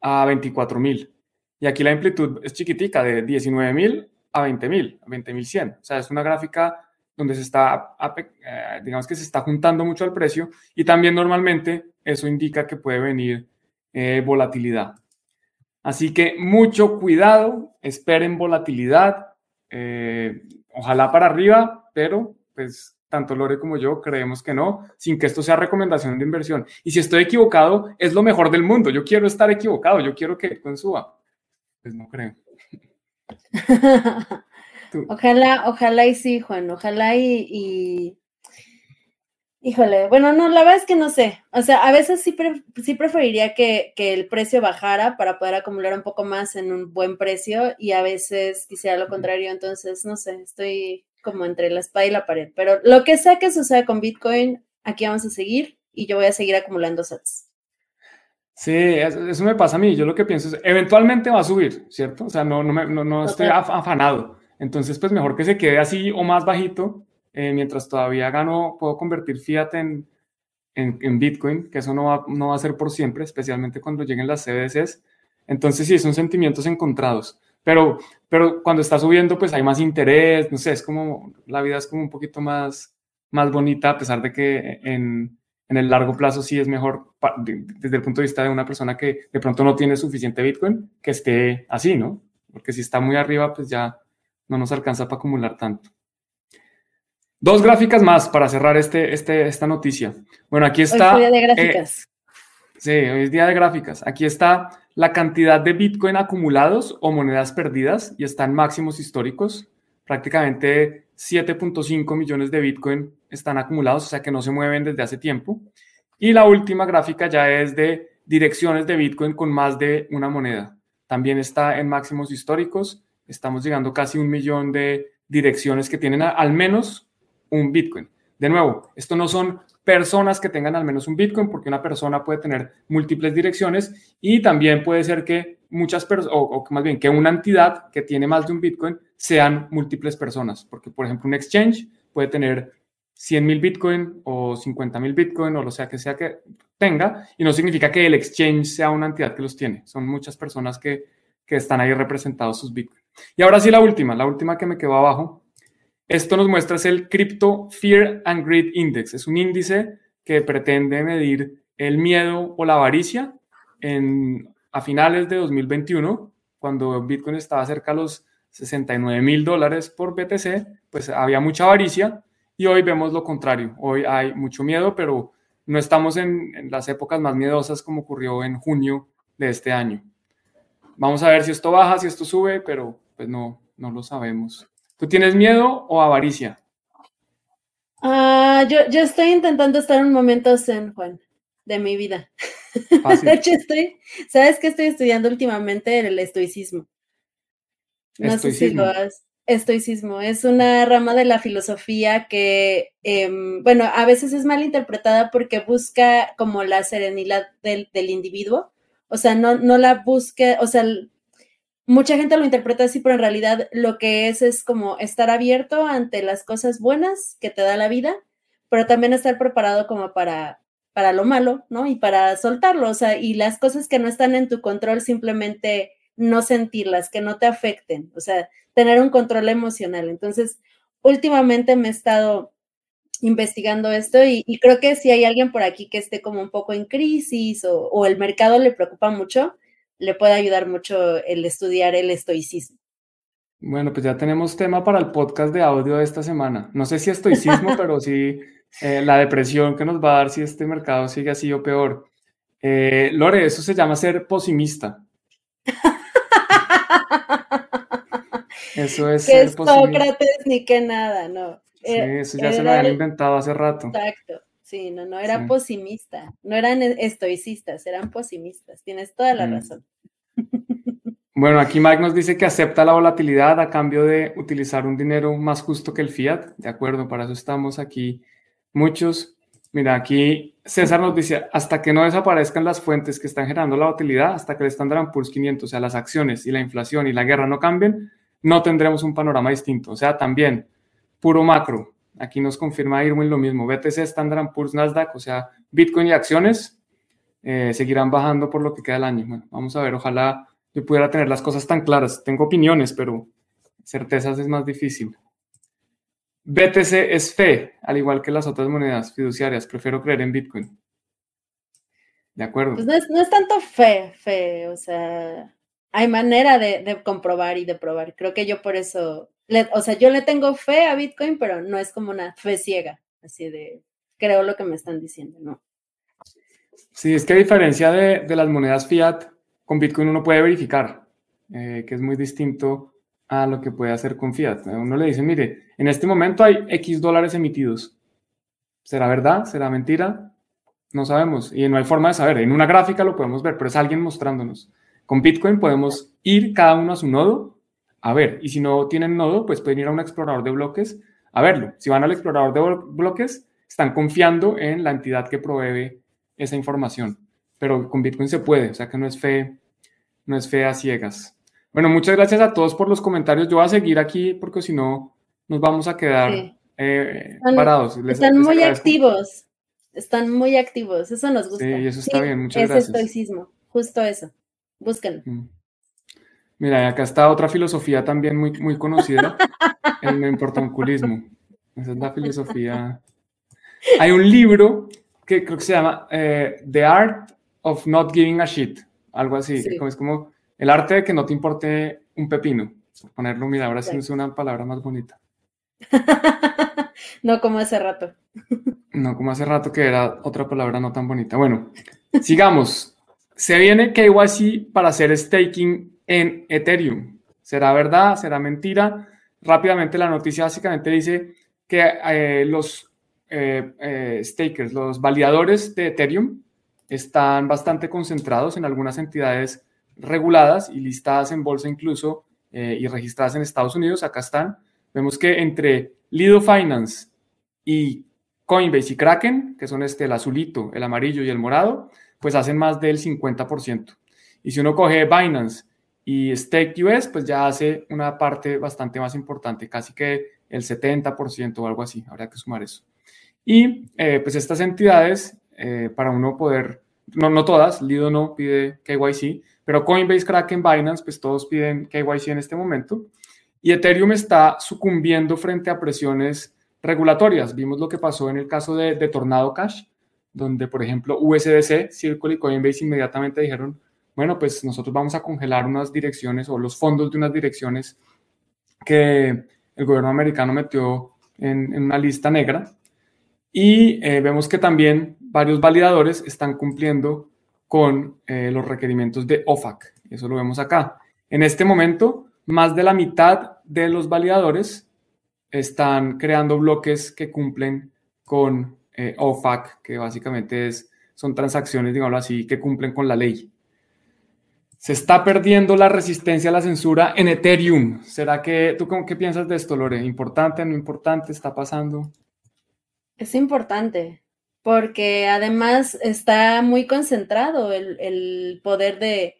a 24.000. Y aquí la amplitud es chiquitica, de 19.000 a 20.000, a 20.100. O sea, es una gráfica donde se está, eh, digamos que se está juntando mucho el precio y también normalmente eso indica que puede venir eh, volatilidad. Así que mucho cuidado, esperen volatilidad, eh, ojalá para arriba, pero pues tanto Lore como yo creemos que no, sin que esto sea recomendación de inversión. Y si estoy equivocado, es lo mejor del mundo. Yo quiero estar equivocado, yo quiero que Bitcoin suba. Pues no creo. ojalá, ojalá y sí, Juan, ojalá y, Híjole, bueno, no, la verdad es que no sé. O sea, a veces sí, sí preferiría que, que, el precio bajara para poder acumular un poco más en un buen precio y a veces quisiera lo contrario. Entonces, no sé, estoy como entre la espada y la pared. Pero lo que sea que suceda con Bitcoin, aquí vamos a seguir y yo voy a seguir acumulando sats. Sí, eso me pasa a mí. Yo lo que pienso es, eventualmente va a subir, ¿cierto? O sea, no, no, no, no estoy afanado. Entonces, pues mejor que se quede así o más bajito eh, mientras todavía gano, puedo convertir fiat en, en, Bitcoin, que eso no va, no va a ser por siempre, especialmente cuando lleguen las CBDCs. Entonces sí, son sentimientos encontrados. Pero, pero cuando está subiendo, pues hay más interés, no sé, es como, la vida es como un poquito más, más bonita, a pesar de que en, en el largo plazo sí es mejor desde el punto de vista de una persona que de pronto no tiene suficiente Bitcoin, que esté así, ¿no? Porque si está muy arriba, pues ya no nos alcanza para acumular tanto. Dos gráficas más para cerrar este, este, esta noticia. Bueno, aquí está. Hoy es día de gráficas. Eh, sí, hoy es día de gráficas. Aquí está la cantidad de Bitcoin acumulados o monedas perdidas y están máximos históricos. Prácticamente 7.5 millones de Bitcoin están acumulados, o sea que no se mueven desde hace tiempo. Y la última gráfica ya es de direcciones de Bitcoin con más de una moneda. También está en máximos históricos. Estamos llegando casi un millón de direcciones que tienen al menos un Bitcoin. De nuevo, esto no son personas que tengan al menos un Bitcoin, porque una persona puede tener múltiples direcciones y también puede ser que muchas personas, o, más bien que una entidad que tiene más de un Bitcoin sean múltiples personas, porque por ejemplo un exchange puede tener 100 mil Bitcoin o 50 mil Bitcoin o lo sea que sea que tenga, y no significa que el exchange sea una entidad que los tiene, son muchas personas que, que están ahí representados sus Bitcoin. Y ahora sí la última, la última que me quedó abajo, esto nos muestra es el Crypto Fear and Greed Index. Es un índice que pretende medir el miedo o la avaricia en, a finales de 2021, cuando Bitcoin estaba cerca de los 69 mil dólares por BTC, pues había mucha avaricia y hoy vemos lo contrario. Hoy hay mucho miedo, pero no estamos en, en las épocas más miedosas como ocurrió en junio de este año. Vamos a ver si esto baja, si esto sube, pero pues no, no lo sabemos. ¿Tú tienes miedo o avaricia? Ah, yo, yo estoy intentando estar un momento zen, Juan, de mi vida. De hecho, estoy, ¿sabes qué estoy estudiando últimamente? El estoicismo. No estoicismo. sé si lo has. Estoicismo es una rama de la filosofía que, em, bueno, a veces es mal interpretada porque busca como la serenidad del, del individuo. O sea, no, no la busca, o sea, mucha gente lo interpreta así, pero en realidad lo que es es como estar abierto ante las cosas buenas que te da la vida, pero también estar preparado como para, para lo malo, ¿no? Y para soltarlo, o sea, y las cosas que no están en tu control simplemente no sentirlas, que no te afecten, o sea, tener un control emocional. Entonces, últimamente me he estado investigando esto y, creo que si hay alguien por aquí que esté como un poco en crisis o, o el mercado le preocupa mucho, le puede ayudar mucho el estudiar el estoicismo. Bueno, pues ya tenemos tema para el podcast de audio de esta semana. No sé si estoicismo, pero sí eh, la depresión que nos va a dar si este mercado sigue así o peor. Eh, Lore, eso se llama ser posimista. Eso es. Que Sócrates ni que nada, no. Sí, eso ya se lo habían inventado hace rato. Exacto. Sí, no, no, era posimista, no eran estoicistas, eran posimistas, tienes toda la mm. razón. Bueno, aquí Mike nos dice que acepta la volatilidad a cambio de utilizar un dinero más justo que el fiat. De acuerdo, para eso estamos aquí muchos. Mira, aquí César nos dice, hasta que no desaparezcan las fuentes que están generando la volatilidad, hasta que el Standard Poor's 500, o sea, las acciones y la inflación y la guerra no cambien, no tendremos un panorama distinto. O sea, también puro macro, Aquí nos confirma Irwin lo mismo. BTC, Standard Poor's, Nasdaq, o sea, Bitcoin y acciones eh, seguirán bajando por lo que queda del año. Bueno, vamos a ver, ojalá yo pudiera tener las cosas tan claras. Tengo opiniones, pero certezas es más difícil. BTC es fe, al igual que las otras monedas fiduciarias. Prefiero creer en Bitcoin. De acuerdo. Pues no es, tanto fe, fe, o sea, hay manera de, de comprobar y de probar. Creo que yo por eso o sea, yo le tengo fe a Bitcoin, pero no es como una fe ciega, así de creo lo que me están diciendo, ¿no? Sí, es que a diferencia de, las monedas fiat, con Bitcoin uno puede verificar, eh, que es muy distinto a lo que puede hacer con fiat. Uno le dice, mire, en este momento hay X dólares emitidos. ¿Será verdad? ¿Será mentira? No sabemos y no hay forma de saber. En una gráfica lo podemos ver, pero es alguien mostrándonos. Con Bitcoin podemos ir cada uno a su nodo a ver. Y si no tienen nodo, pues pueden ir a un explorador de bloques a verlo. Si van al explorador de bloques, están confiando en la entidad que provee esa información. Pero con Bitcoin se puede, o sea que no es fe, no es fe a ciegas. Bueno, muchas gracias a todos por los comentarios. Yo voy a seguir aquí porque si no nos vamos a quedar eh, parados. están muy activos. Están muy activos. Eso nos gusta. Sí, eso está bien. Muchas gracias. estoicismo. Justo eso. Búsquenlo. Mm. Mira, acá está otra filosofía también muy, muy conocida, el importanculismo. Esa es la filosofía. Hay un libro que creo que se llama eh, The Art of Not Giving a Shit, algo así. Es como el arte de que no te importe un pepino. Ponerlo, mira, ahora sí es una palabra más bonita. no como hace rato. no como hace rato que era otra palabra no tan bonita. Bueno, sigamos. Se viene KYC para hacer staking en Ethereum. ¿Será verdad? ¿Será mentira? Rápidamente la noticia básicamente dice que eh, los eh, eh, stakers, los validadores de Ethereum, están bastante concentrados en algunas entidades reguladas y listadas en bolsa incluso y registradas en Estados Unidos. Acá están. Vemos que entre Lido Finance y Coinbase y Kraken, que son este, el azulito, el amarillo y el morado, pues hacen más del 50%. Y si uno coge Binance y Stake US, pues ya hace una parte bastante más importante, casi que el 70% o algo así, habría que sumar eso. Y eh, pues estas entidades, eh, para uno poder, no, no todas, Lido no pide KYC, pero Coinbase, Kraken, Binance, pues todos piden KYC en este momento. Y Ethereum está sucumbiendo frente a presiones regulatorias. Vimos lo que pasó en el caso de, de Tornado Cash, donde, por ejemplo, USDC, Circle y Coinbase inmediatamente dijeron, bueno, pues nosotros vamos a congelar unas direcciones o los fondos de unas direcciones que el gobierno americano metió en, una lista negra. Y eh, vemos que también varios validadores están cumpliendo con eh, los requerimientos de OFAC. Eso lo vemos acá. En este momento, más de la mitad de los validadores están creando bloques que cumplen con eh, OFAC, que básicamente es, son transacciones, digamos así, que cumplen con la ley. Se está perdiendo la resistencia a la censura en Ethereum. ¿Será que tú qué piensas de esto, Lore? ¿Importante, no importante? ¿Está pasando? Es importante, porque además está muy concentrado el, poder de,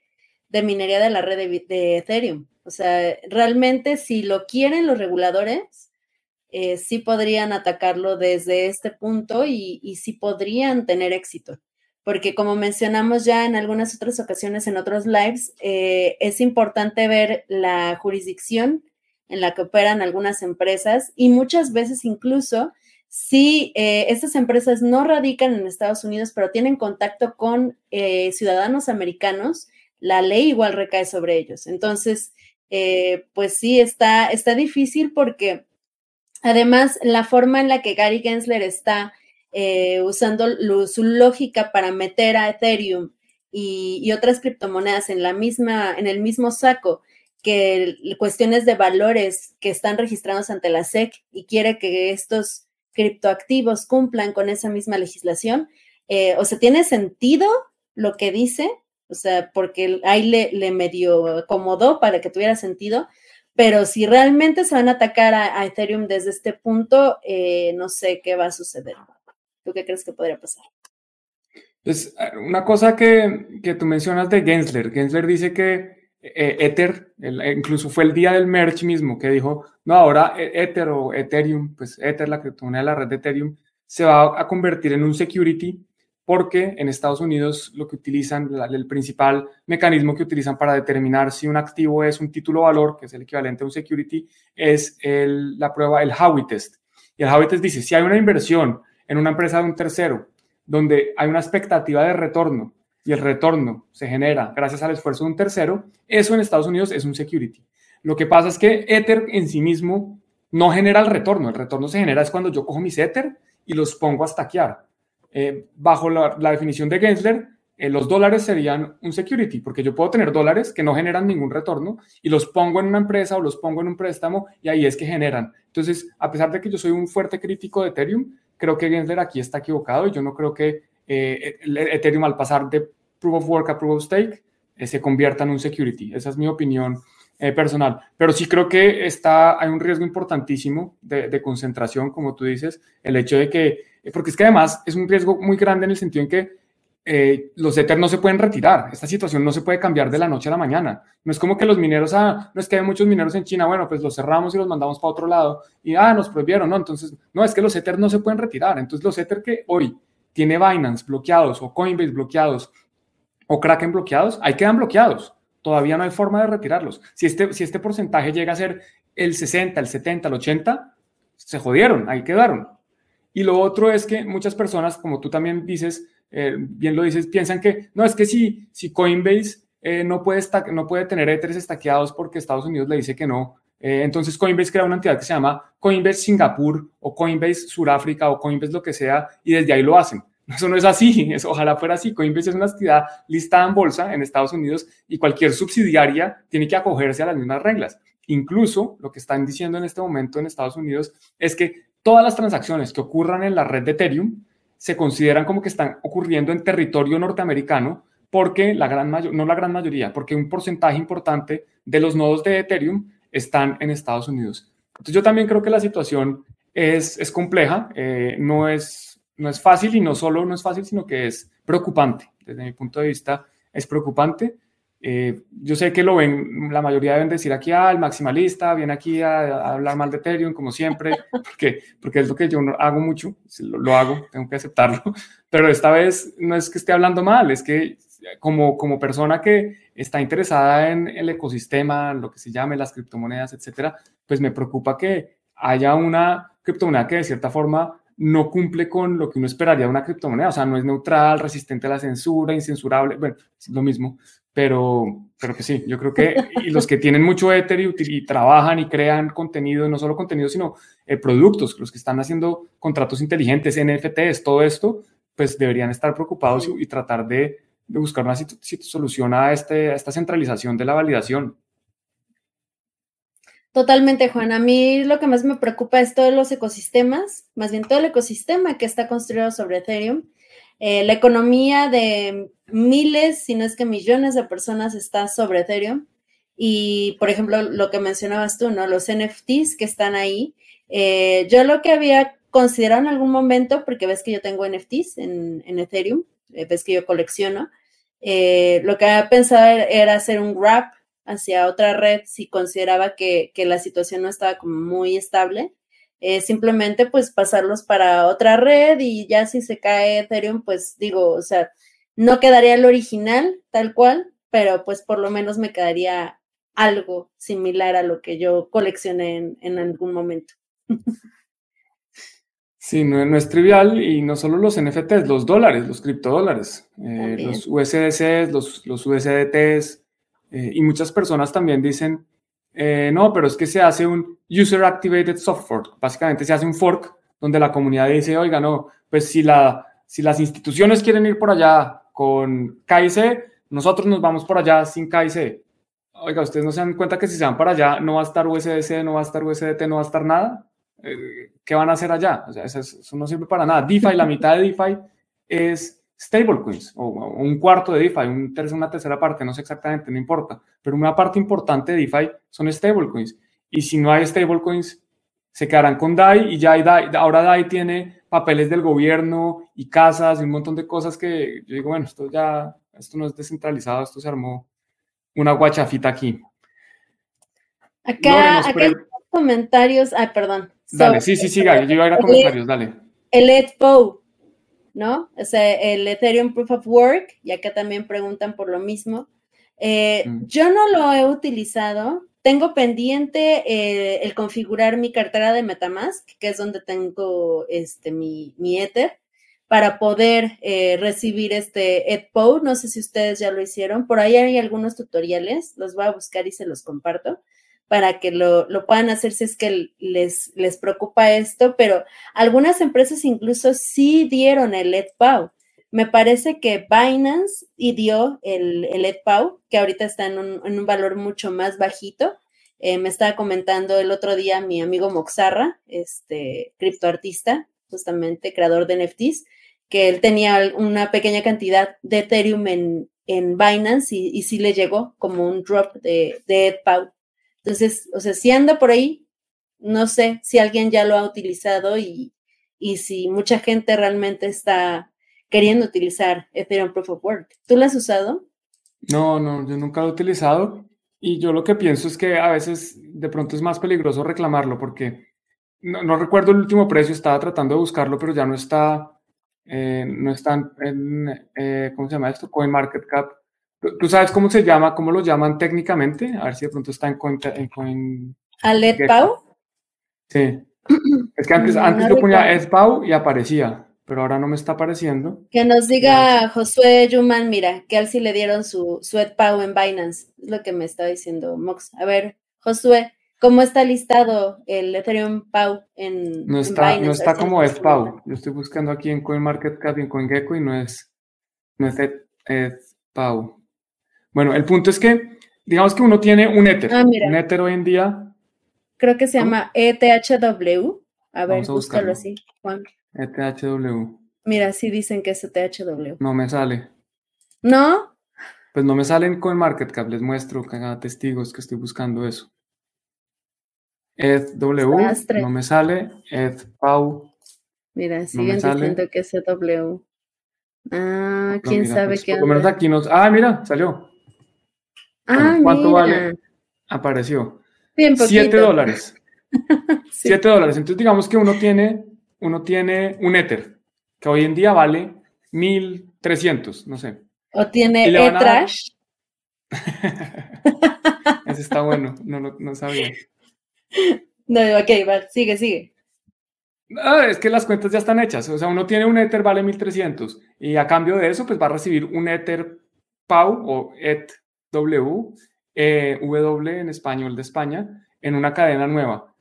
minería de la red de, Ethereum. O sea, realmente si lo quieren los reguladores, eh, sí podrían atacarlo desde este punto y, y sí podrían tener éxito porque como mencionamos ya en algunas otras ocasiones en otros lives, eh, es importante ver la jurisdicción en la que operan algunas empresas y muchas veces incluso si eh, estas empresas no radican en Estados Unidos, pero tienen contacto con eh, ciudadanos americanos, la ley igual recae sobre ellos. Entonces, pues sí, está, está difícil porque además la forma en la que Gary Gensler está eh, usando su lógica para meter a Ethereum y, otras criptomonedas en la misma, en el mismo saco que cuestiones de valores que están registrados ante la SEC y quiere que estos criptoactivos cumplan con esa misma legislación. Eh, o sea, tiene sentido lo que dice, o sea, porque ahí le, medio acomodó para que tuviera sentido, pero si realmente se van a atacar a, Ethereum desde este punto, eh, no sé qué va a suceder qué crees que podría pasar? Pues eh, una cosa que, que tú mencionas de Gensler. Gensler dice que eh, Ether, eh, incluso fue el día del merch mismo, que dijo, no, ahora Ether o Ethereum, pues Ether, la criptomoneda de la red de Ethereum, se va a convertir en un security porque en Estados Unidos lo que utilizan, el principal mecanismo que utilizan para determinar si un activo es un título valor, que es el equivalente a un security, es el, la prueba, el Howey test. Y el Howey test dice, si hay una inversión en una empresa de un tercero, donde hay una expectativa de retorno y el retorno se genera gracias al esfuerzo de un tercero, eso en Estados Unidos es un security. Lo que pasa es que Ether en sí mismo no genera el retorno. El retorno se genera es cuando yo cojo mis Ether y los pongo a stackear. Eh, bajo la, definición de Gensler, eh, los dólares serían un security, porque yo puedo tener dólares que no generan ningún retorno y los pongo en una empresa o los pongo en un préstamo y ahí es que generan. Entonces, a pesar de que yo soy un fuerte crítico de Ethereum, creo que Gensler aquí está equivocado y yo no creo que eh, Ethereum al pasar de proof of work a proof of stake eh, se convierta en un security. Esa es mi opinión eh, personal. Pero sí creo que está, hay un riesgo importantísimo de, concentración, como tú dices, el hecho de que, porque es que además es un riesgo muy grande en el sentido en que los Ether no se pueden retirar. Esta situación no se puede cambiar de la noche a la mañana. No es como que los mineros, ah, no es que hay muchos mineros en China, bueno, pues los cerramos y los mandamos para otro lado y, ah, nos prohibieron, ¿no? Entonces, no, es que los Ether no se pueden retirar. Entonces, los Ether que hoy tiene Binance bloqueados o Coinbase bloqueados o Kraken bloqueados, ahí quedan bloqueados. Todavía no hay forma de retirarlos. Si este, si este porcentaje llega a ser el 60, el 70, el 80, se jodieron, ahí quedaron. Y lo otro es que muchas personas, como tú también dices, eh, bien lo dices, piensan que no, es que si, si Coinbase eh, no, puede no puede tener Ethers estaqueados porque Estados Unidos le dice que no, eh, entonces Coinbase crea una entidad que se llama Coinbase Singapur o Coinbase Suráfrica o Coinbase lo que sea y desde ahí lo hacen. Eso no es así, eso, ojalá fuera así. Coinbase es una entidad listada en bolsa en Estados Unidos y cualquier subsidiaria tiene que acogerse a las mismas reglas. Incluso lo que están diciendo en este momento en Estados Unidos es que todas las transacciones que ocurran en la red de Ethereum se consideran como que están ocurriendo en territorio norteamericano porque la gran mayoría, no la gran mayoría, porque un porcentaje importante de los nodos de Ethereum están en Estados Unidos. Entonces yo también creo que la situación es, es compleja, eh, no es no es fácil y no solo no es fácil, sino que es preocupante. Desde mi punto de vista, es preocupante. Eh, yo sé que lo ven, la mayoría deben decir aquí, ah, el maximalista viene aquí a, hablar mal de Ethereum, como siempre, porque, porque es lo que yo no hago mucho, lo, lo, hago, tengo que aceptarlo, pero esta vez no es que esté hablando mal, es que como, como persona que está interesada en el ecosistema, lo que se llame las criptomonedas, etcétera, pues me preocupa que haya una criptomoneda que de cierta forma no cumple con lo que uno esperaría de una criptomoneda, o sea, no es neutral, resistente a la censura, incensurable, bueno, es lo mismo, pero, pero que sí, yo creo que y los que tienen mucho Ether y, trabajan y crean contenido, no solo contenido, sino eh, productos, los que están haciendo contratos inteligentes, NFTs, todo esto, pues deberían estar preocupados y, tratar de, buscar una solución a, este, a esta centralización de la validación. Totalmente, Juan. A mí lo que más me preocupa es todos los ecosistemas, más bien todo el ecosistema que está construido sobre Ethereum. Eh, la economía de miles, si no es que millones de personas está sobre Ethereum. Y, por ejemplo, lo que mencionabas tú, ¿no? Los NFTs que están ahí. Eh, yo lo que había considerado en algún momento, porque ves que yo tengo NFTs en, Ethereum, eh, ves que yo colecciono, lo que había pensado era hacer un wrap hacia otra red si consideraba que, la situación no estaba como muy estable. Eh, simplemente pues pasarlos para otra red y ya si se cae Ethereum, pues digo, o sea, no quedaría el original tal cual, pero pues por lo menos me quedaría algo similar a lo que yo coleccioné en, algún momento. Sí, no, es trivial y no solo los NFTs, los dólares, los criptodólares, eh, los USDCs, los, los USDTs, eh, y muchas personas también dicen, eh, no, pero es que se hace un User Activated Soft Fork. Básicamente se hace un fork donde la comunidad dice, oiga, no, pues si, la, si las instituciones quieren ir por allá con KIC, nosotros nos vamos por allá sin KIC. Oiga, ustedes no se dan cuenta que si se van para allá no va a estar USDC, no va a estar USDT, no va a estar nada. Eh, ¿Qué van a hacer allá? O sea, eso, eso no sirve para nada. DeFi, la mitad de DeFi es stablecoins o, un cuarto de DeFi, un una tercera parte, no sé exactamente, no importa, pero una parte importante de DeFi son stablecoins. Y si no hay stablecoins, se quedarán con DAI y ya hay DAI, ahora DAI tiene papeles del gobierno y casas y un montón de cosas que yo digo, bueno, esto ya, esto no es descentralizado, esto se armó una guachafita aquí. Acá, acá hay comentarios, ay, perdón. Dale, sí, sí, sí, yo iba a ir a comentarios, dale. El Ed Poe ¿no? O sea, el Ethereum Proof of Work, y acá también preguntan por lo mismo. Eh, mm. Yo no lo he utilizado. Tengo pendiente eh, el configurar mi cartera de Metamask, que es donde tengo este, mi, mi Ether, para poder eh, recibir este ETHPOW. No sé si ustedes ya lo hicieron. Por ahí hay algunos tutoriales, los voy a buscar y se los comparto para que lo, puedan hacer si es que les, les preocupa esto, pero algunas empresas incluso sí dieron el EdPow. me parece que Binance y dio el, el EdPau, que ahorita está en un, en un valor mucho más bajito. Eh, me estaba comentando el otro día mi amigo Moxarra, este criptoartista, justamente creador de NFTs, que él tenía una pequeña cantidad de Ethereum en, en Binance y, y sí le llegó como un drop de, de EdPau. Entonces, o sea, si anda por ahí, no sé si alguien ya lo ha utilizado y, y si mucha gente realmente está queriendo utilizar Ethereum Proof of Work. ¿Tú lo has usado? No, no, yo nunca lo he utilizado y yo lo que pienso es que a veces de pronto es más peligroso reclamarlo porque no, recuerdo el último precio, estaba tratando de buscarlo, pero ya no está, eh, no está en, eh, ¿cómo se llama esto? CoinMarketCap. ¿Tú sabes cómo se llama, cómo lo llaman técnicamente? A ver si de pronto está en Coin... En coin ¿Aletpau? Sí. Es que antes, antes yo ponía EdPau y aparecía pero ahora no me está apareciendo. Que nos diga Josué Yuman, mira, que a él sí le dieron su, su EdPau en Binance, es lo que me está diciendo Mox. A ver, Josué, ¿cómo está listado el Ethereum Pau en, no está, No está como EdPau, yo estoy buscando aquí en CoinMarketCap y en CoinGecko y no es, no es EdPau. Bueno, el punto es que, digamos que uno tiene un Ether, ah, un Ether hoy en día. Creo que se llama ETHW. A ver, búscalo así, Juan. ETHW. Mira, sí dicen que es ETHW. No me sale. ¿No? Pues no me salen con CoinMarketCap, les muestro que haga testigos que estoy buscando eso. ETHW, no me sale. ETHPAU. Mira, siguen diciendo que es ETHW. Ah, quién sabe pues, qué. Por lo menos aquí nos. Ah, mira, salió. Ah, ¿Cuánto vale? Apareció. Bien 7 dólares. 7 dólares. Entonces, digamos que uno tiene uno tiene un Ether, que hoy en día vale 1300, no sé. O tiene E-Trash. Ese está bueno, no, no, sabía. No, ok, va, sigue, sigue. Ah, es que las cuentas ya están hechas. O sea, uno tiene un Ether, vale 1300. Y a cambio de eso, pues va a recibir un Ether PAU o ETW, eh, W en español de España, en una cadena nueva,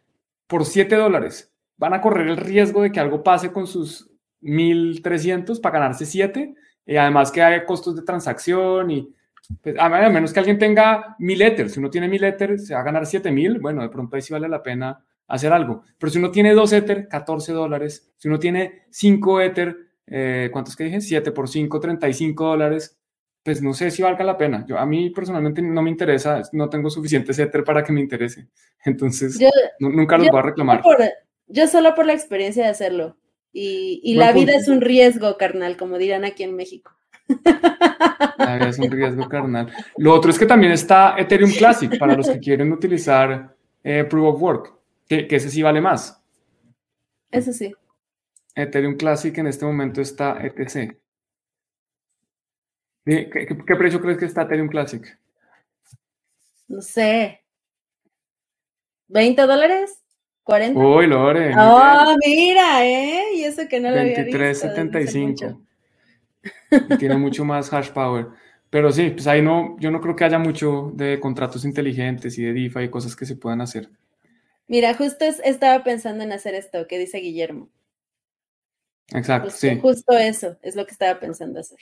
por 7 dólares van a correr el riesgo de que algo pase con sus 1300 para ganarse 7 y además que hay costos de transacción y pues, a menos que alguien tenga 1000 Ether, si uno tiene 1000 Ether se va a ganar 7000, bueno, de pronto ahí sí vale la pena hacer algo. Pero si uno tiene 2 Ether, 14 dólares. Si uno tiene 5 Ether, eh, ¿cuántos que dije? 7 por 5, 35 dólares. Pues no sé si valga la pena. Yo, a mí personalmente no me interesa, no tengo suficiente Ether para que me interese. Entonces, nunca los voy a reclamar. Yo solo por la experiencia de hacerlo. Y, la vida es un riesgo, carnal, como dirán aquí en México. La vida es un riesgo, carnal. Lo otro es que también está Ethereum Classic para los que quieren utilizar eh, Proof of Work, que, ese sí vale más. Eso sí. Ethereum Classic en este momento está ETC. ¿Qué, qué precio crees que está Ethereum Classic? No sé. ¿20 dólares? 40. Uy, Lore. Oh, mira, ¿eh? Y eso que no lo había visto. 23.75. Tiene mucho más hash power. Pero sí, pues ahí no, yo no creo que haya mucho de contratos inteligentes y de DeFi y cosas que se puedan hacer. Mira, justo estaba pensando en hacer esto que dice Guillermo. Exacto, sí. Justo eso es lo que estaba pensando hacer.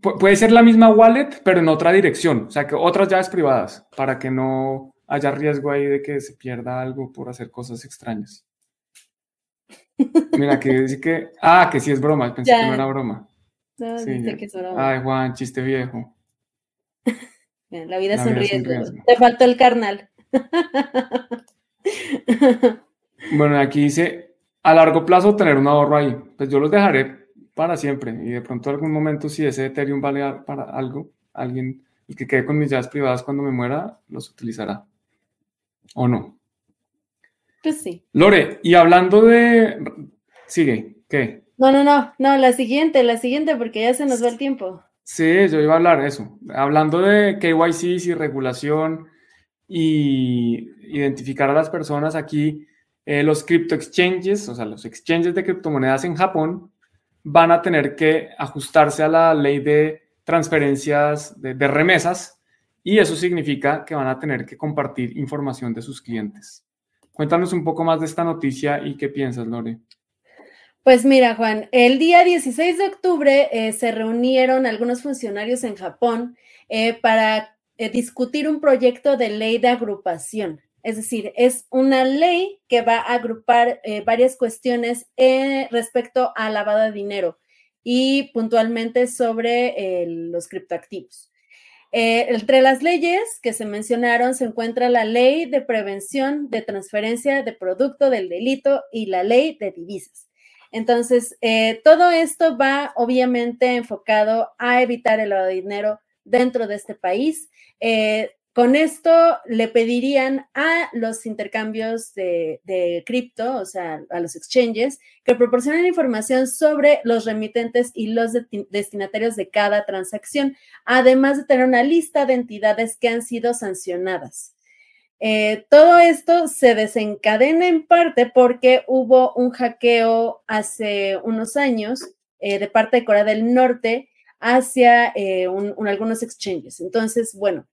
Puede ser la misma wallet, pero en otra dirección, o sea, que otras llaves privadas, para que no haya riesgo ahí de que se pierda algo por hacer cosas extrañas. Mira, que dice que. Ah, que sí es broma, pensé que no era broma. No, dice que es broma. Ay, Juan, chiste viejo. La vida, es, un riesgo. Te faltó el carnal. bueno, aquí dice: a largo plazo tener un ahorro ahí. Pues yo los dejaré para siempre. Y de pronto, algún momento, si ese Ethereum vale para algo, alguien, el que quede con mis llaves privadas cuando me muera, los utilizará. ¿O no? Pues sí. Lore, y hablando de... Sigue, ¿qué? No, no, no, no, la siguiente, la siguiente, porque ya se nos va el tiempo. Sí, yo iba a hablar eso. Hablando de KYC y regulación y identificar a las personas aquí, eh, los crypto exchanges, o sea, los exchanges de criptomonedas en Japón, van a tener que ajustarse a la ley de transferencias de remesas y eso significa que van a tener que compartir información de sus clientes. Cuéntanos un poco más de esta noticia y qué piensas, Lore. Pues mira, Juan, el día 16 de octubre eh, se reunieron algunos funcionarios en Japón eh, para eh, discutir un proyecto de ley de agrupación. Es decir, es una ley que va a agrupar varias cuestiones respecto al lavado de dinero y puntualmente sobre los criptoactivos. entre las leyes que se mencionaron se encuentra la ley de prevención de transferencia de producto del delito y la ley de divisas. Entonces, eh, todo esto va obviamente enfocado a evitar el lavado de dinero dentro de este país. Eh, con esto le pedirían a los intercambios de, cripto, o sea, a los exchanges, que proporcionen información sobre los remitentes y los destinatarios de cada transacción, además de tener una lista de entidades que han sido sancionadas. Eh, todo esto se desencadena en parte porque hubo un hackeo hace unos años eh, de parte de Corea del Norte hacia eh, algunos exchanges. Entonces, bueno,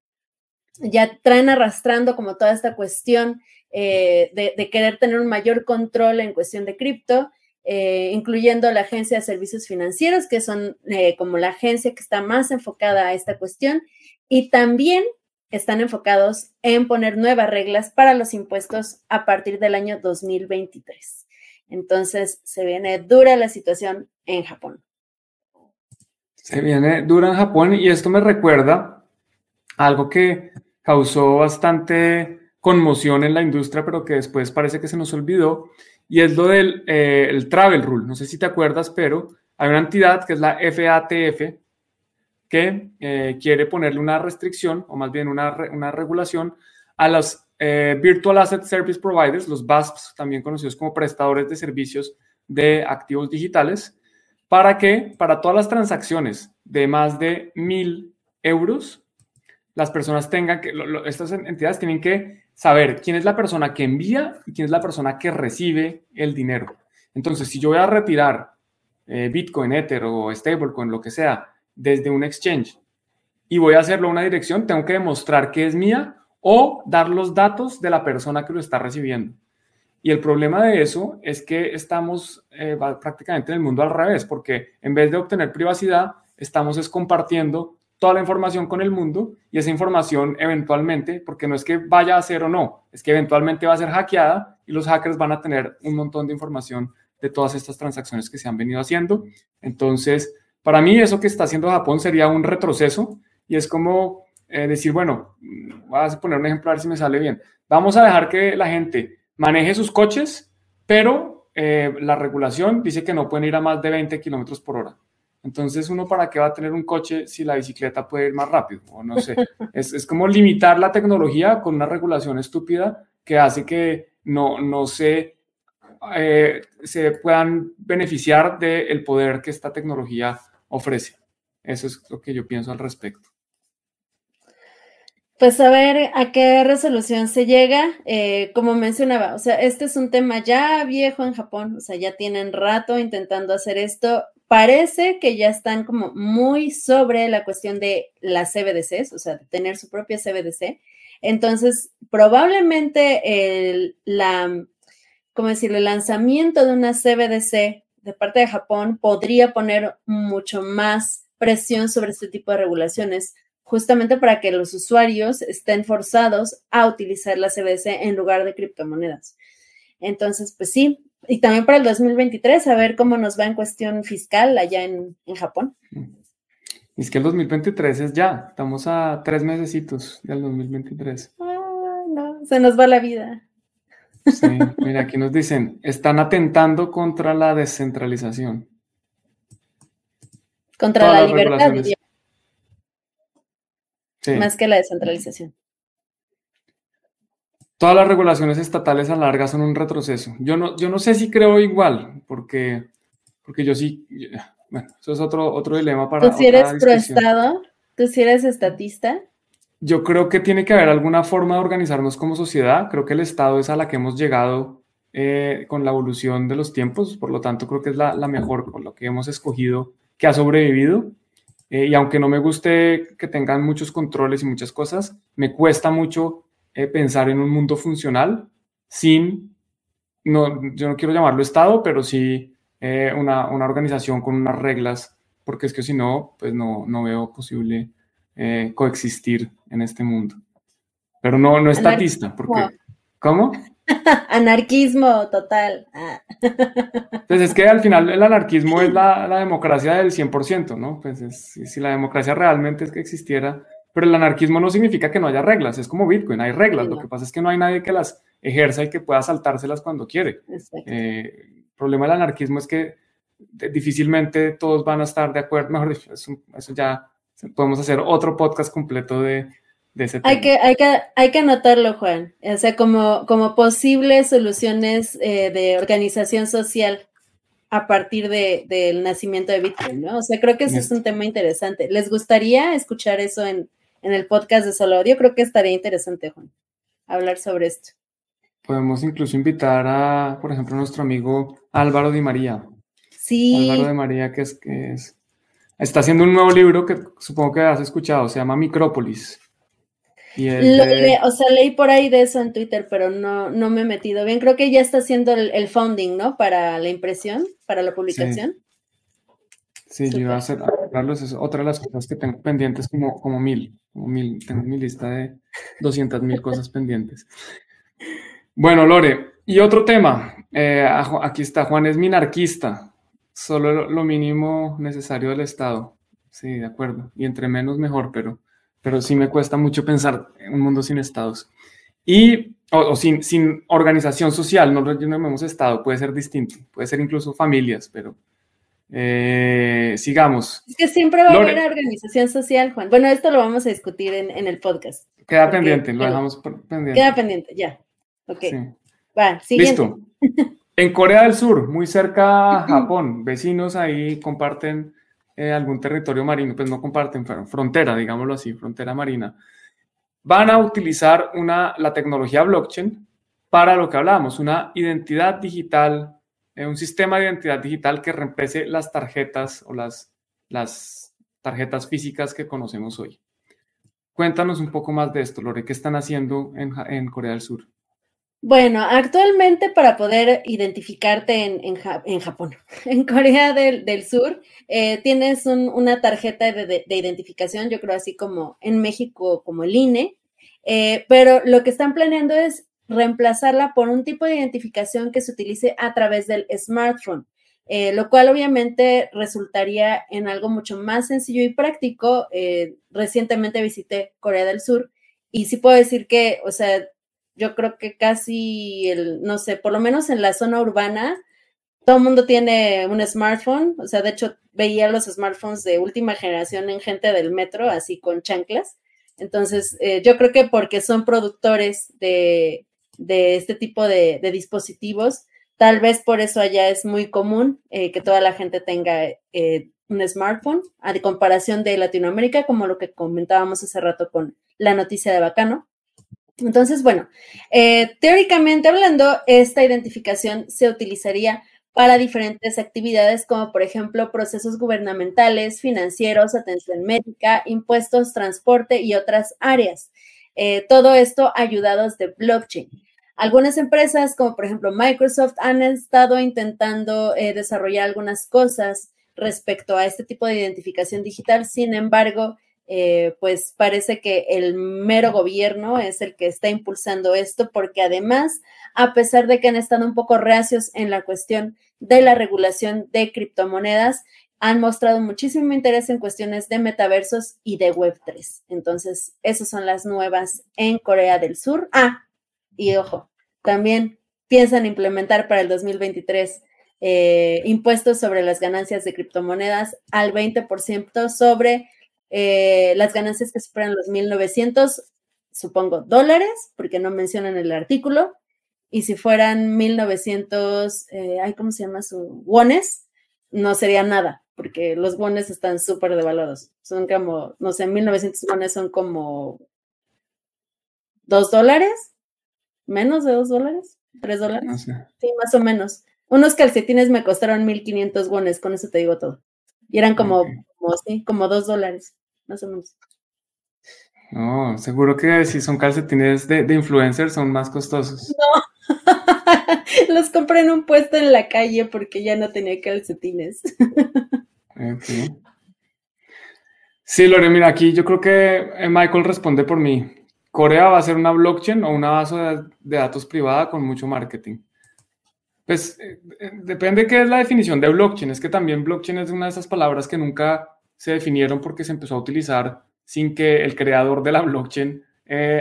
ya traen arrastrando como toda esta cuestión de, querer tener un mayor control en cuestión de cripto, incluyendo la Agencia de Servicios Financieros, que son como la agencia que está más enfocada a esta cuestión, y también están enfocados en poner nuevas reglas para los impuestos a partir del año 2023. Entonces, se viene dura la situación en Japón. Se viene dura en Japón y esto me recuerda algo que causó bastante conmoción en la industria, pero que después parece que se nos olvidó, y es lo del eh, el Travel Rule. No sé si te acuerdas, pero hay una entidad que es la FATF, que eh, quiere ponerle una restricción, o más bien una, una regulación, a los eh, Virtual Asset Service Providers, los VASPs, también conocidos como prestadores de servicios de activos digitales, para que para todas las transacciones de más de mil euros, las personas tengan que, estas entidades tienen que saber quién es la persona que envía y quién es la persona que recibe el dinero. Entonces, si yo voy a retirar eh, Bitcoin, Ether o Stablecoin, lo que sea, desde un exchange y voy a hacerlo a una dirección, tengo que demostrar que es mía o dar los datos de la persona que lo está recibiendo. Y el problema de eso es que estamos eh, prácticamente en el mundo al revés, porque en vez de obtener privacidad, estamos es compartiendo toda la información con el mundo y esa información eventualmente, porque no es que vaya a ser o no, es que eventualmente va a ser hackeada y los hackers van a tener un montón de información de todas estas transacciones que se han venido haciendo. Entonces, para mí eso que está haciendo Japón sería un retroceso y es como eh, decir, bueno, voy a poner un ejemplo a ver si me sale bien. Vamos a dejar que la gente maneje sus coches, pero eh, la regulación dice que no pueden ir a más de 20 kilómetros por hora. Entonces, ¿uno para qué va a tener un coche si la bicicleta puede ir más rápido? O no sé. Es, como limitar la tecnología con una regulación estúpida que hace que no, no se, eh, se puedan beneficiar del poder que esta tecnología ofrece. Eso es lo que yo pienso al respecto. Pues a ver a qué resolución se llega. Eh, como mencionaba, o sea, este es un tema ya viejo en Japón, o sea, ya tienen rato intentando hacer esto. Parece que ya están como muy sobre la cuestión de las CBDCs, o sea, de tener su propia CBDC. Entonces, probablemente el, la, ¿cómo decirlo? El lanzamiento de una CBDC de parte de Japón podría poner mucho más presión sobre este tipo de regulaciones, justamente para que los usuarios estén forzados a utilizar la CBDC en lugar de criptomonedas. Entonces, pues sí, y también para el 2023, a ver cómo nos va en cuestión fiscal allá en, Japón. Es que el 2023 es ya, estamos a tres mesecitos del 2023. Ah, no, se nos va la vida. Sí, mira, aquí nos dicen, están atentando contra la descentralización. Contra la libertad, Más que la descentralización. Todas las regulaciones estatales a larga son un retroceso. Yo no, yo no sé si creo igual, porque, porque yo sí, bueno, eso es otro, otro dilema para. ¿Tú si eres proestado? ¿Tú si eres estatista? Yo creo que tiene que haber alguna forma de organizarnos como sociedad. Creo que el Estado es a la que hemos llegado eh, con la evolución de los tiempos, por lo tanto creo que es la, mejor, con lo que hemos escogido, que ha sobrevivido. Eh, y aunque no me guste que tengan muchos controles y muchas cosas, me cuesta mucho eh, pensar en un mundo funcional sin, no, yo no quiero llamarlo Estado, pero sí eh, una, una, organización con unas reglas, porque es que si no, pues no, no veo posible eh, coexistir en este mundo. Pero no, no estatista, porque... ¿Cómo? Anarquismo total. Ah. Pues es que al final el anarquismo es la, la democracia del 100%, ¿no? Pues si la democracia realmente es que existiera, pero el anarquismo no significa que no haya reglas, es como Bitcoin, hay reglas, lo que pasa es que no hay nadie que las ejerza y que pueda saltárselas cuando quiere. Eh, el problema del anarquismo es que difícilmente todos van a estar de acuerdo, mejor dicho, eso, ya podemos hacer otro podcast completo de, de ese tema. Hay que, hay, que, hay que anotarlo, Juan, o sea, como, como posibles soluciones eh, de organización social a partir de, del nacimiento de Bitcoin, ¿no? O sea, creo que ese es un tema interesante. ¿Les gustaría escuchar eso en, en el podcast de Solo Audio. Creo que estaría interesante, Juan, hablar sobre esto. Podemos incluso invitar a, por ejemplo, a nuestro amigo Álvaro Di María. Sí. Álvaro Di María, que es, que es, está haciendo un nuevo libro que supongo que has escuchado, se llama Micrópolis. Y o sea, leí por ahí de eso en Twitter, pero no, no me he metido bien. Creo que ya está haciendo el, el founding, ¿no? Para la impresión, para la publicación. Sí, yo iba a hacer, es otra de las cosas que tengo pendientes como, como mil, como mil, tengo mi lista de 200 mil cosas pendientes. Bueno, Lore, y otro tema, eh, aquí está, Juan es minarquista, solo lo, mínimo necesario del Estado, sí, de acuerdo, y entre menos mejor, pero, pero sí me cuesta mucho pensar en un mundo sin estados. Y, o, sin, sin organización social, no lo llamemos Estado, puede ser distinto, puede ser incluso familias, pero eh, sigamos. Es que siempre va a haber organización social, Juan. Bueno, esto lo vamos a discutir en, el podcast. Queda pendiente, lo dejamos pendiente. Queda pendiente, ya. Ok. Va, siguiente. Listo. En Corea del Sur, muy cerca a Japón, vecinos ahí comparten eh, algún territorio marino, pues no comparten, frontera, digámoslo así, frontera marina. Van a utilizar una, la tecnología blockchain para lo que hablábamos, una identidad digital un sistema de identidad digital que reemplace las tarjetas o las, las tarjetas físicas que conocemos hoy. Cuéntanos un poco más de esto, Lore, ¿qué están haciendo en, Corea del Sur? Bueno, actualmente para poder identificarte en, en, Japón, en Corea del, Sur, eh, tienes una tarjeta de, identificación, yo creo así como en México, como el INE, eh, pero lo que están planeando es reemplazarla por un tipo de identificación que se utilice a través del smartphone, eh, lo cual obviamente resultaría en algo mucho más sencillo y práctico. Eh, recientemente visité Corea del Sur y sí puedo decir que, o sea, yo creo que casi, el, no sé, por lo menos en la zona urbana, todo el mundo tiene un smartphone, o sea, de hecho veía los smartphones de última generación en gente del metro, así con chanclas. Entonces, eh, yo creo que porque son productores de, de este tipo de, dispositivos. Tal vez por eso allá es muy común eh, que toda la gente tenga eh, un smartphone, a comparación de Latinoamérica, como lo que comentábamos hace rato con la noticia de Bacano. Entonces, bueno, eh, teóricamente hablando, esta identificación se utilizaría para diferentes actividades como por ejemplo procesos gubernamentales, financieros, atención médica, impuestos, transporte y otras áreas. todo esto ayudados de blockchain. Algunas empresas, como por ejemplo Microsoft, han estado intentando eh, desarrollar algunas cosas respecto a este tipo de identificación digital. Sin embargo, eh, pues parece que el mero gobierno es el que está impulsando esto, porque además, a pesar de que han estado un poco reacios en la cuestión de la regulación de criptomonedas, han mostrado muchísimo interés en cuestiones de metaversos y de Web3. Entonces, esas son las nuevas en Corea del Sur. Ah, y ojo, también piensan implementar para el 2023 eh, impuestos sobre las ganancias de criptomonedas al 20% sobre eh, las ganancias que superan los 1.900, supongo, dólares, porque no mencionan el artículo. Y si fueran 1.900, eh, ay, ¿cómo se llama su? Wones, no sería nada, porque los wones están súper devaluados. Son como, no sé, 1.900 wones son como 2 dólares menos de dos dólares, tres dólares. Sí, más o menos. Unos calcetines me costaron 1500 wones, con eso te digo todo. Y eran como, como, sí, como dos dólares, más o menos. No, seguro que si son calcetines de, de influencers son más costosos. No, Los compré en un puesto en la calle porque ya no tenía calcetines. Sí, Lore, mira, aquí yo creo que eh, Michael responde por mí. Corea va a ser una blockchain o una base de datos privada con mucho marketing. Pues eh, eh, depende qué es la definición de blockchain. Es que también blockchain es una de esas palabras que nunca se definieron porque se empezó a utilizar sin que el creador de la blockchain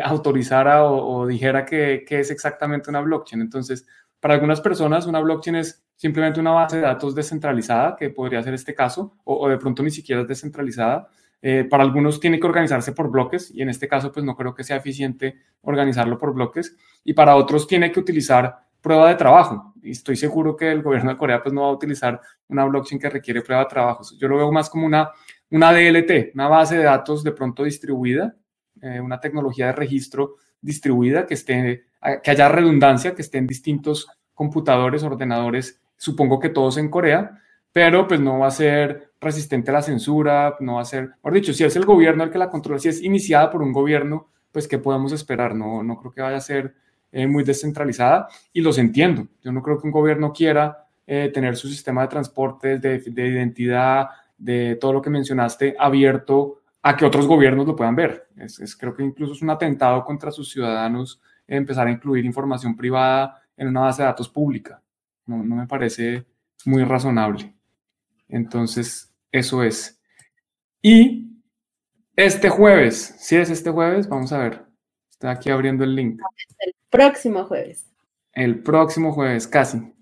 autorizara o, dijera que, es exactamente una blockchain. Entonces, para algunas personas, una blockchain es simplemente una base de datos descentralizada, que podría ser este caso, o, de pronto ni siquiera es descentralizada. Eh, para algunos tiene que organizarse por bloques y en este caso pues no creo que sea eficiente organizarlo por bloques y para otros tiene que utilizar prueba de trabajo y estoy seguro que el gobierno de Corea pues no va a utilizar una blockchain que requiere prueba de trabajo. Yo lo veo más como una, una DLT, una base de datos de pronto distribuida, eh, una tecnología de registro distribuida que esté, que haya redundancia, que esté en distintos computadores, ordenadores, supongo que todos en Corea, pero pues no va a ser resistente a la censura, no va a ser, por dicho, si es el gobierno el que la controla, si es iniciada por un gobierno, pues ¿qué podemos esperar? No, no creo que vaya a ser eh, muy descentralizada y los entiendo. Yo no creo que un gobierno quiera eh, tener su sistema de transporte, de, de, identidad, de todo lo que mencionaste, abierto a que otros gobiernos lo puedan ver. Es, creo que incluso es un atentado contra sus ciudadanos empezar a incluir información privada en una base de datos pública. No, no me parece muy razonable. Entonces, eso es. Y este jueves, si es este jueves, vamos a ver. Estoy aquí abriendo el link. El próximo jueves. El próximo jueves, casi.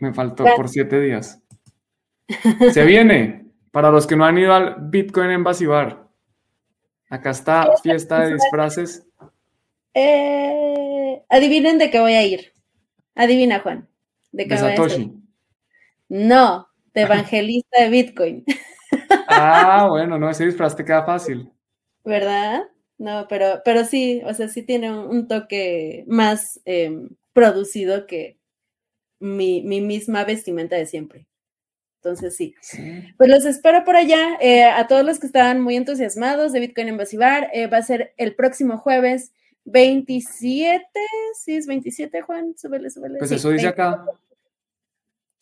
Me faltó por siete días. Se viene. Para los que no han ido al Bitcoin Embassy Bar. Acá está fiesta de disfraces. Eh, adivinen de qué voy a ir. Adivina, Juan. De, qué Satoshi. No, de evangelista de Bitcoin. Ah, bueno, no, ese disfraz te queda fácil. ¿Verdad? No, pero, pero sí, o sea, sí tiene un, toque más em, producido que mi, misma vestimenta de siempre. Entonces sí. Pues los espero por allá. Eh, a todos los que estaban muy entusiasmados de Bitcoin en Basibar, eh, va a ser el próximo jueves 27. Sí, es 27, Juan. Súbele, súbele. Pues eso dice acá.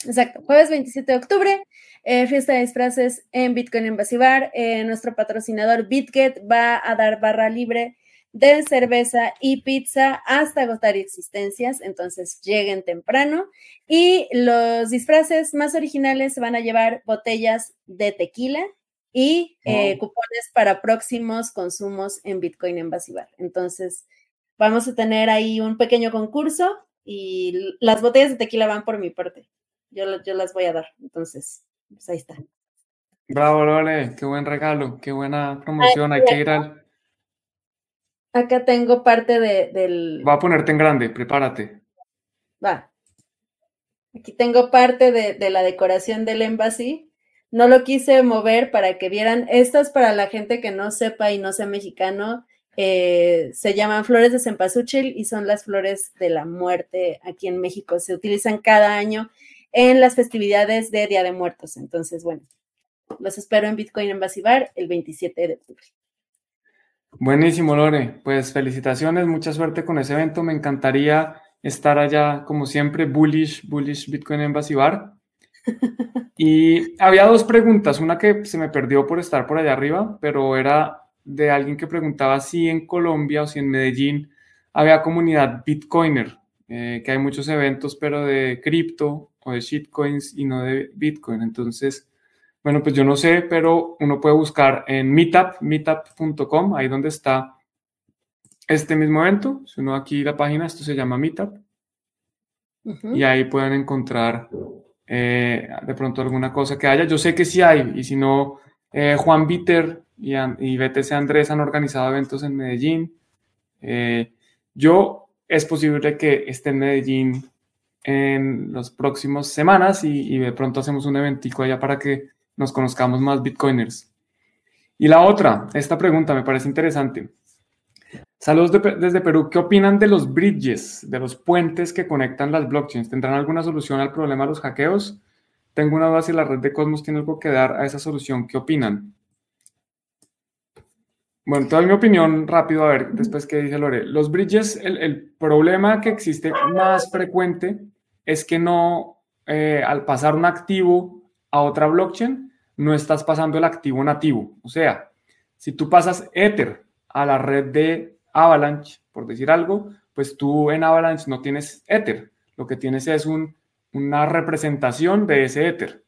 Exacto, jueves 27 de octubre, eh, fiesta de disfraces en Bitcoin Basibar. Eh, nuestro patrocinador BitGet va a dar barra libre de cerveza y pizza hasta agotar existencias, entonces lleguen temprano. Y los disfraces más originales van a llevar botellas de tequila y eh, cupones para próximos consumos en Bitcoin Basibar. Entonces, vamos a tener ahí un pequeño concurso y las botellas de tequila van por mi parte yo, las voy a dar. Entonces, pues ahí está. Bravo, Lole, qué buen regalo, qué buena promoción. Hay que ir al. Acá tengo parte de, del. Va a ponerte en grande, prepárate. Va. Aquí tengo parte de, de la decoración del embassy. No lo quise mover para que vieran. Estas para la gente que no sepa y no sea mexicano. Eh, se llaman flores de cempasúchil y son las flores de la muerte aquí en México. Se utilizan cada año en las festividades de Día de Muertos. Entonces, bueno, los espero en Bitcoin en Basibar el 27 de octubre. Buenísimo, Lore. Pues felicitaciones, mucha suerte con ese evento. Me encantaría estar allá, como siempre, bullish, bullish Bitcoin en Basibar. Y había dos preguntas, una que se me perdió por estar por allá arriba, pero era de alguien que preguntaba si en Colombia o si en Medellín había comunidad Bitcoiner, eh, que hay muchos eventos, pero de cripto o de shitcoins y no de Bitcoin. Entonces, bueno, pues yo no sé, pero uno puede buscar en Meetup, meetup.com, ahí donde está este mismo evento. Si uno aquí la página, esto se llama Meetup. Y ahí pueden encontrar eh, de pronto alguna cosa que haya. Yo sé que sí hay, y si no, eh, Juan Bitter y, y, BTC Andrés han organizado eventos en Medellín. Eh, yo es posible que esté en Medellín en las próximas semanas y, de pronto hacemos un eventico allá para que nos conozcamos más bitcoiners. Y la otra, esta pregunta me parece interesante. Saludos desde Perú. ¿Qué opinan de los bridges, de los puentes que conectan las blockchains? ¿Tendrán alguna solución al problema de los hackeos? Tengo una duda si la red de Cosmos tiene algo que dar a esa solución. ¿Qué opinan? Bueno, toda mi opinión rápido, a ver, después que dice Lore. Los bridges, el, el problema que existe más frecuente es que no, eh, al pasar un activo a otra blockchain, no estás pasando el activo nativo. O sea, si tú pasas Ether a la red de Avalanche, por decir algo, pues tú en Avalanche no tienes Ether. Lo que tienes es una representación de ese Ether.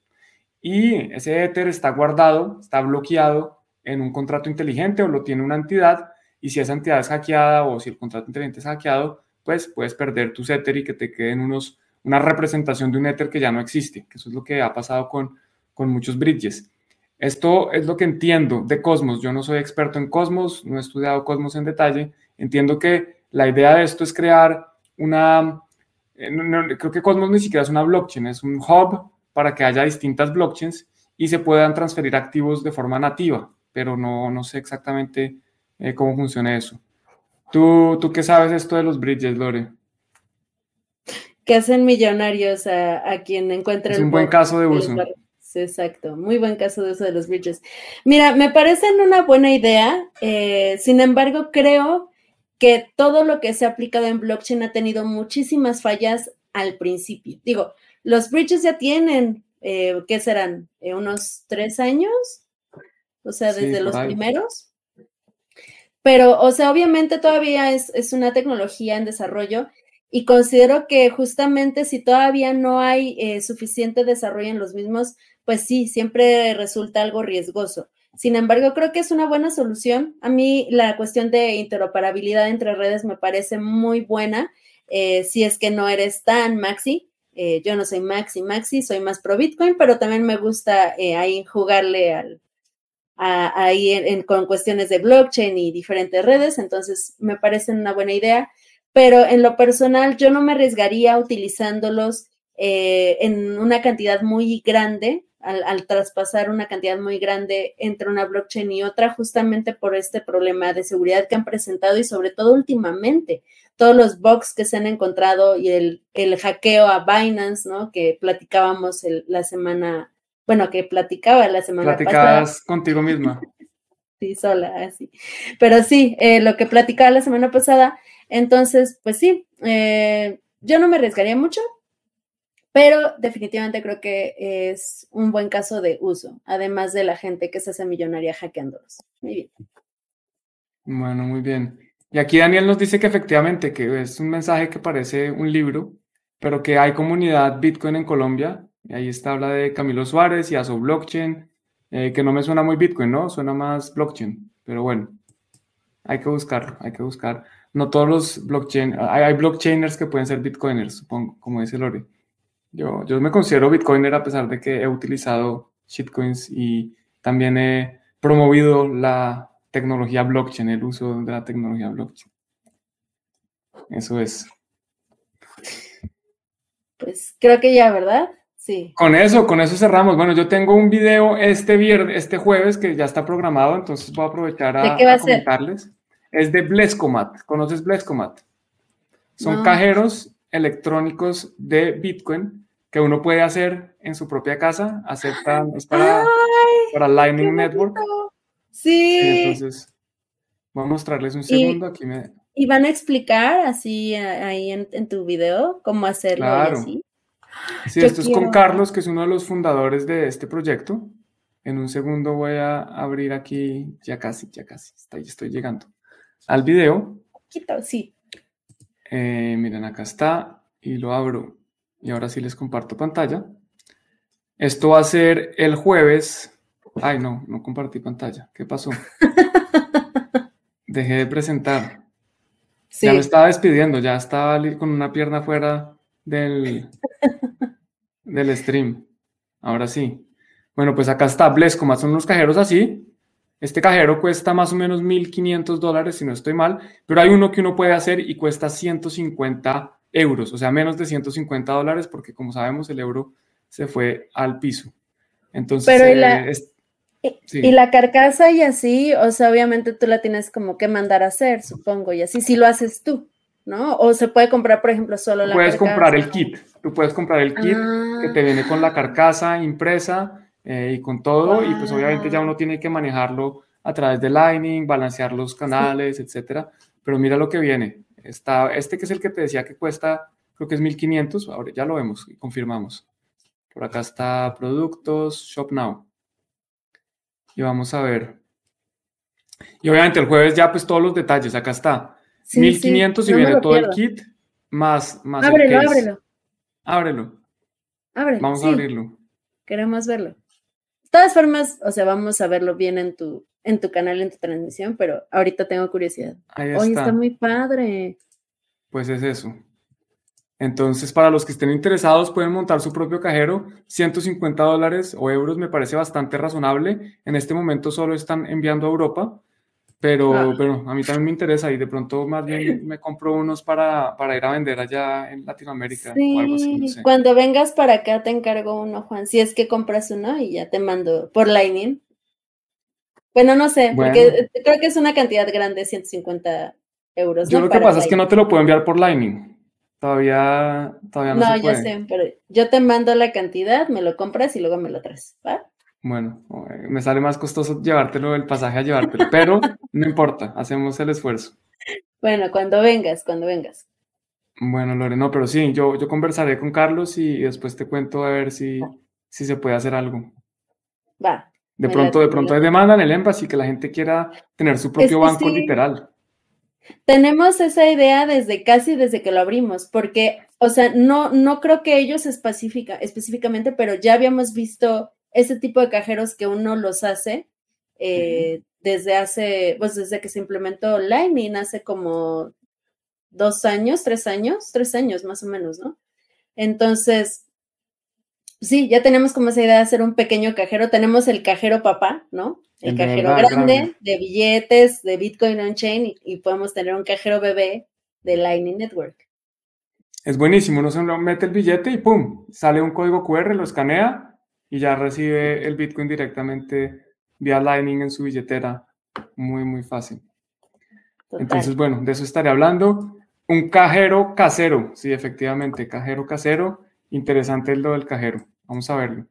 Y ese Ether está guardado, está bloqueado en un contrato inteligente o lo tiene una entidad. Y si esa entidad es hackeada o si el contrato inteligente es hackeado, pues puedes perder tu Ether y que te queden unos, una representación de un Ether que ya no existe. Que eso es lo que ha pasado con, con muchos bridges. Esto es lo que entiendo de Cosmos. Yo no soy experto en Cosmos, no he estudiado Cosmos en detalle. Entiendo que la idea de esto es crear una... Eh, creo que Cosmos ni siquiera es una blockchain, es un hub para que haya distintas blockchains y se puedan transferir activos de forma nativa, pero no, no sé exactamente eh, cómo funciona eso. ¿Tú, ¿Tú qué sabes esto de los bridges, Lore? Que hacen millonarios a, a quien encuentre es un buen caso de uso exacto. Muy buen caso de eso de los bridges. Mira, me parecen una buena idea. Eh, sin embargo, creo que todo lo que se ha aplicado en blockchain ha tenido muchísimas fallas al principio. Digo, los bridges ya tienen, eh, ¿qué serán? Eh, ¿Unos tres años? O sea, desde los primeros. Pero, o sea, obviamente todavía es, es una tecnología en desarrollo y considero que justamente si todavía no hay eh, suficiente desarrollo en los mismos, pues sí, siempre resulta algo riesgoso. Sin embargo, creo que es una buena solución. A mí la cuestión de interoperabilidad entre redes me parece muy buena. Eh, si es que no eres tan maxi, eh, yo no soy maxi maxi, soy más pro Bitcoin, pero también me gusta ahí jugarle al, ahí con cuestiones de blockchain y diferentes redes, entonces me parece una buena idea pero en lo personal yo no me arriesgaría utilizándolos eh, en una cantidad muy grande, al, traspasar una cantidad muy grande entre una blockchain y otra, justamente por este problema de seguridad que han presentado y sobre todo últimamente, todos los bugs que se han encontrado y el, el hackeo a Binance, ¿no? Que platicábamos la semana, bueno, que platicaba la semana Platicabas contigo misma. sí, sola, así. Pero sí, eh, lo que platicaba la semana pasada entonces, pues sí, eh, yo no me arriesgaría mucho, pero definitivamente creo que es un buen caso de uso, además de la gente que se hace millonaria hackeándolos. Muy bien. Bueno, muy bien. Y aquí Daniel nos dice que efectivamente, que es un mensaje que parece un libro, pero que hay comunidad Bitcoin en Colombia. Y ahí está, habla de Camilo Suárez y Aso Blockchain, eh, que no me suena muy Bitcoin, ¿no? Suena más blockchain. Pero bueno, hay que buscar, hay que buscar no todos los blockchain, hay, blockchainers que pueden ser bitcoiners, supongo, como dice Lori. Yo, yo me considero bitcoiner a pesar de que he utilizado shitcoins y también he promovido la tecnología blockchain, el uso de la tecnología blockchain. Eso es. Pues creo que ya, ¿verdad? Sí. Con eso, con eso cerramos. Bueno, yo tengo un video este viernes, este jueves que ya está programado, entonces voy a aprovechar a, ¿De comentarles es de Blescomat. ¿Conoces Blescomat? Son cajeros electrónicos de Bitcoin que uno puede hacer en su propia casa. Aceptan, es para, para Lightning Network. Sí. Entonces, voy a mostrarles un segundo. Aquí me... ¿Y van a explicar así ahí en, tu video cómo hacerlo claro. así? Sí, esto es con Carlos, que es uno de los fundadores de este proyecto. En un segundo voy a abrir aquí, ya casi, ya casi, estoy llegando al video. sí. Eh, miren, acá está y lo abro. Y ahora sí les comparto pantalla. Esto va a ser el jueves. Ay, no, no compartí pantalla. ¿Qué pasó? Dejé de presentar. Ya me estaba despidiendo, ya estaba con una pierna fuera del, del stream. Ahora sí. Bueno, pues acá está Blesco, son unos cajeros así. Este cajero cuesta más o menos 1.500 dólares, si no estoy mal, pero hay uno que uno puede hacer y cuesta 150 euros, o sea, menos de 150 dólares, porque como sabemos el euro se fue al piso. Entonces, pero ¿y la, eh, y la carcasa y así, o sea, obviamente tú la tienes como que mandar a hacer, supongo, y así si lo haces tú, ¿no? O se puede comprar, por ejemplo, solo la Puedes comprar el kit, tú puedes comprar el kit que te viene con la carcasa impresa eh, y con todo, y pues obviamente ya uno tiene que manejarlo a través de Lightning, balancear los canales, etcétera. Pero mira lo que viene. Está, este que es el que te decía que cuesta creo que es 1500, ahora ya lo vemos y confirmamos. Por acá está productos, Shop Now. Y vamos a ver. Y obviamente el jueves ya pues todos los detalles, acá está. 1500 y viene todo el kit más, más ábrelo, ábrelo. Ábrelo. Ábrelo. Vamos a abrirlo. Queremos verlo. Todas formas, o sea, vamos a verlo bien en tu, en tu canal, en tu transmisión, pero ahorita tengo curiosidad. Ahí está. está muy padre. Pues es eso. Entonces, para los que estén interesados, pueden montar su propio cajero. 150 dólares o euros me parece bastante razonable. En este momento solo están enviando a Europa, pero, ah. pero a mí también me interesa y de pronto más bien me compro unos para, para ir a vender allá en Latinoamérica o algo así. Cuando vengas para acá te encargo uno, Juan. Si es que compras uno y ya te mando por Lightning. Bueno, no sé, porque creo que es una cantidad grande, 150 euros. Yo lo que pasa es que no te lo puedo enviar por Lightning. Todavía, todavía no, no se puede. ya sé, pero yo te mando la cantidad, me lo compras y luego me lo traes, ¿va? Bueno, me sale más costoso llevártelo el pasaje a llevártelo, pero no importa, hacemos el esfuerzo. Bueno, cuando vengas, cuando vengas. Bueno, Lore, no, pero sí, yo, yo conversaré con Carlos y después te cuento a ver si, si se puede hacer algo. Va. De pronto, de pronto hay demanda en el Embassy que la gente quiera tener su propio banco literal. Tenemos esa idea desde casi desde que lo abrimos, porque, o sea, no, no creo que ellos específicamente, pero ya habíamos visto ese tipo de cajeros que uno los hace eh, desde hace, pues desde que se implementó Lightning, hace como dos años, tres años, tres años más o menos, ¿no? Entonces, sí, ya tenemos como esa idea de hacer un pequeño cajero. Tenemos el cajero papá, ¿no? El, cajero grande, de billetes, de Bitcoin on-chain y, podemos tener un cajero bebé de Lightning Network. Es buenísimo, uno se mete el billete y ¡pum! Sale un código QR, lo escanea y ya recibe el Bitcoin directamente vía Lightning en su billetera. Muy, muy fácil. Entonces, bueno, de eso estaré hablando. Un cajero casero, sí, efectivamente, cajero casero. Interesante lo del cajero. Vamos a verlo.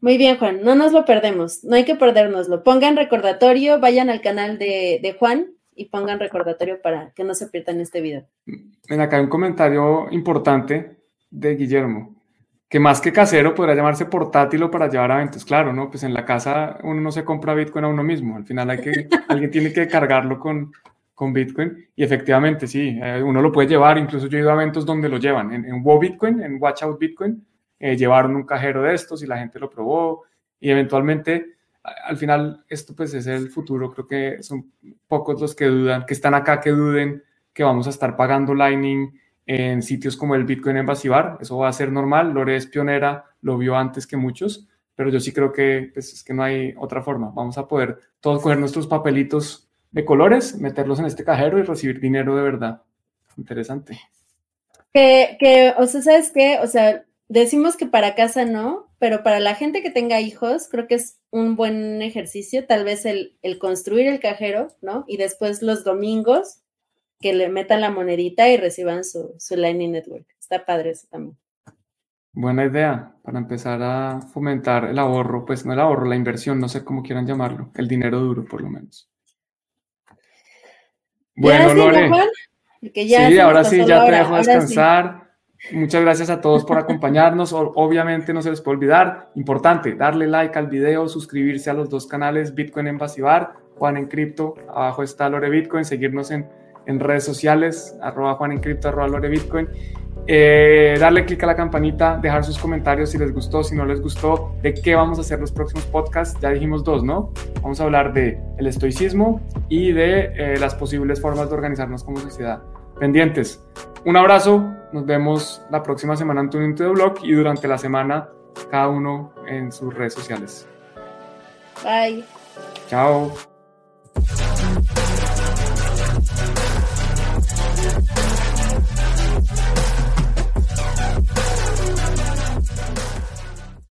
Muy bien, Juan, no nos lo perdemos, no hay que perdernoslo. Pongan recordatorio, vayan al canal de, Juan y pongan recordatorio para que no se pierdan este video. Ven acá hay un comentario importante de Guillermo, que más que casero podrá llamarse portátil o para llevar a eventos. Claro, ¿no? Pues en la casa uno no se compra Bitcoin a uno mismo, al final hay que, alguien tiene que cargarlo con, con Bitcoin. Y efectivamente sí, eh, uno lo puede llevar, incluso yo he ido a eventos donde lo llevan, en, en Wow Bitcoin, en Watch Out Bitcoin, eh, llevaron un cajero de estos y la gente lo probó. Y eventualmente al final esto pues es el futuro, creo que son pocos los que dudan, que están acá que duden que vamos a estar pagando Lightning en sitios como el Bitcoin en Basibar, eso va a ser normal, Lore es pionera, lo vio antes que muchos, pero yo sí creo que pues, es que no hay otra forma, vamos a poder todos coger nuestros papelitos de colores, meterlos en este cajero y recibir dinero de verdad. Interesante. Que, que o sea, ¿sabes qué? O sea, decimos que para casa no, pero para la gente que tenga hijos, creo que es un buen ejercicio, tal vez el, construir el cajero, ¿no? Y después los domingos que le metan la monedita y reciban su, su Lightning Network. Está padre eso también. Buena idea para empezar a fomentar el ahorro, pues no el ahorro, la inversión, no sé cómo quieran llamarlo, el dinero duro por lo menos. Bueno, Lore. sí, ahora sí, ya te dejo descansar. Muchas gracias a todos por acompañarnos. Obviamente no se les puede olvidar, importante, darle like al video, suscribirse a los dos canales Bitcoin en Basibar, Juan en Cripto, abajo está Lore Bitcoin, seguirnos en, en redes sociales, arroba Juan en Cripto, arroba Lore Bitcoin. Eh, darle clic a la campanita, dejar sus comentarios si les gustó, si no les gustó, de qué vamos a hacer los próximos podcasts. Ya dijimos dos, ¿no? Vamos a hablar de el estoicismo y de eh, las posibles formas de organizarnos como sociedad pendientes. Un abrazo, nos vemos la próxima semana en tu de blog y durante la semana cada uno en sus redes sociales. Bye. Chao.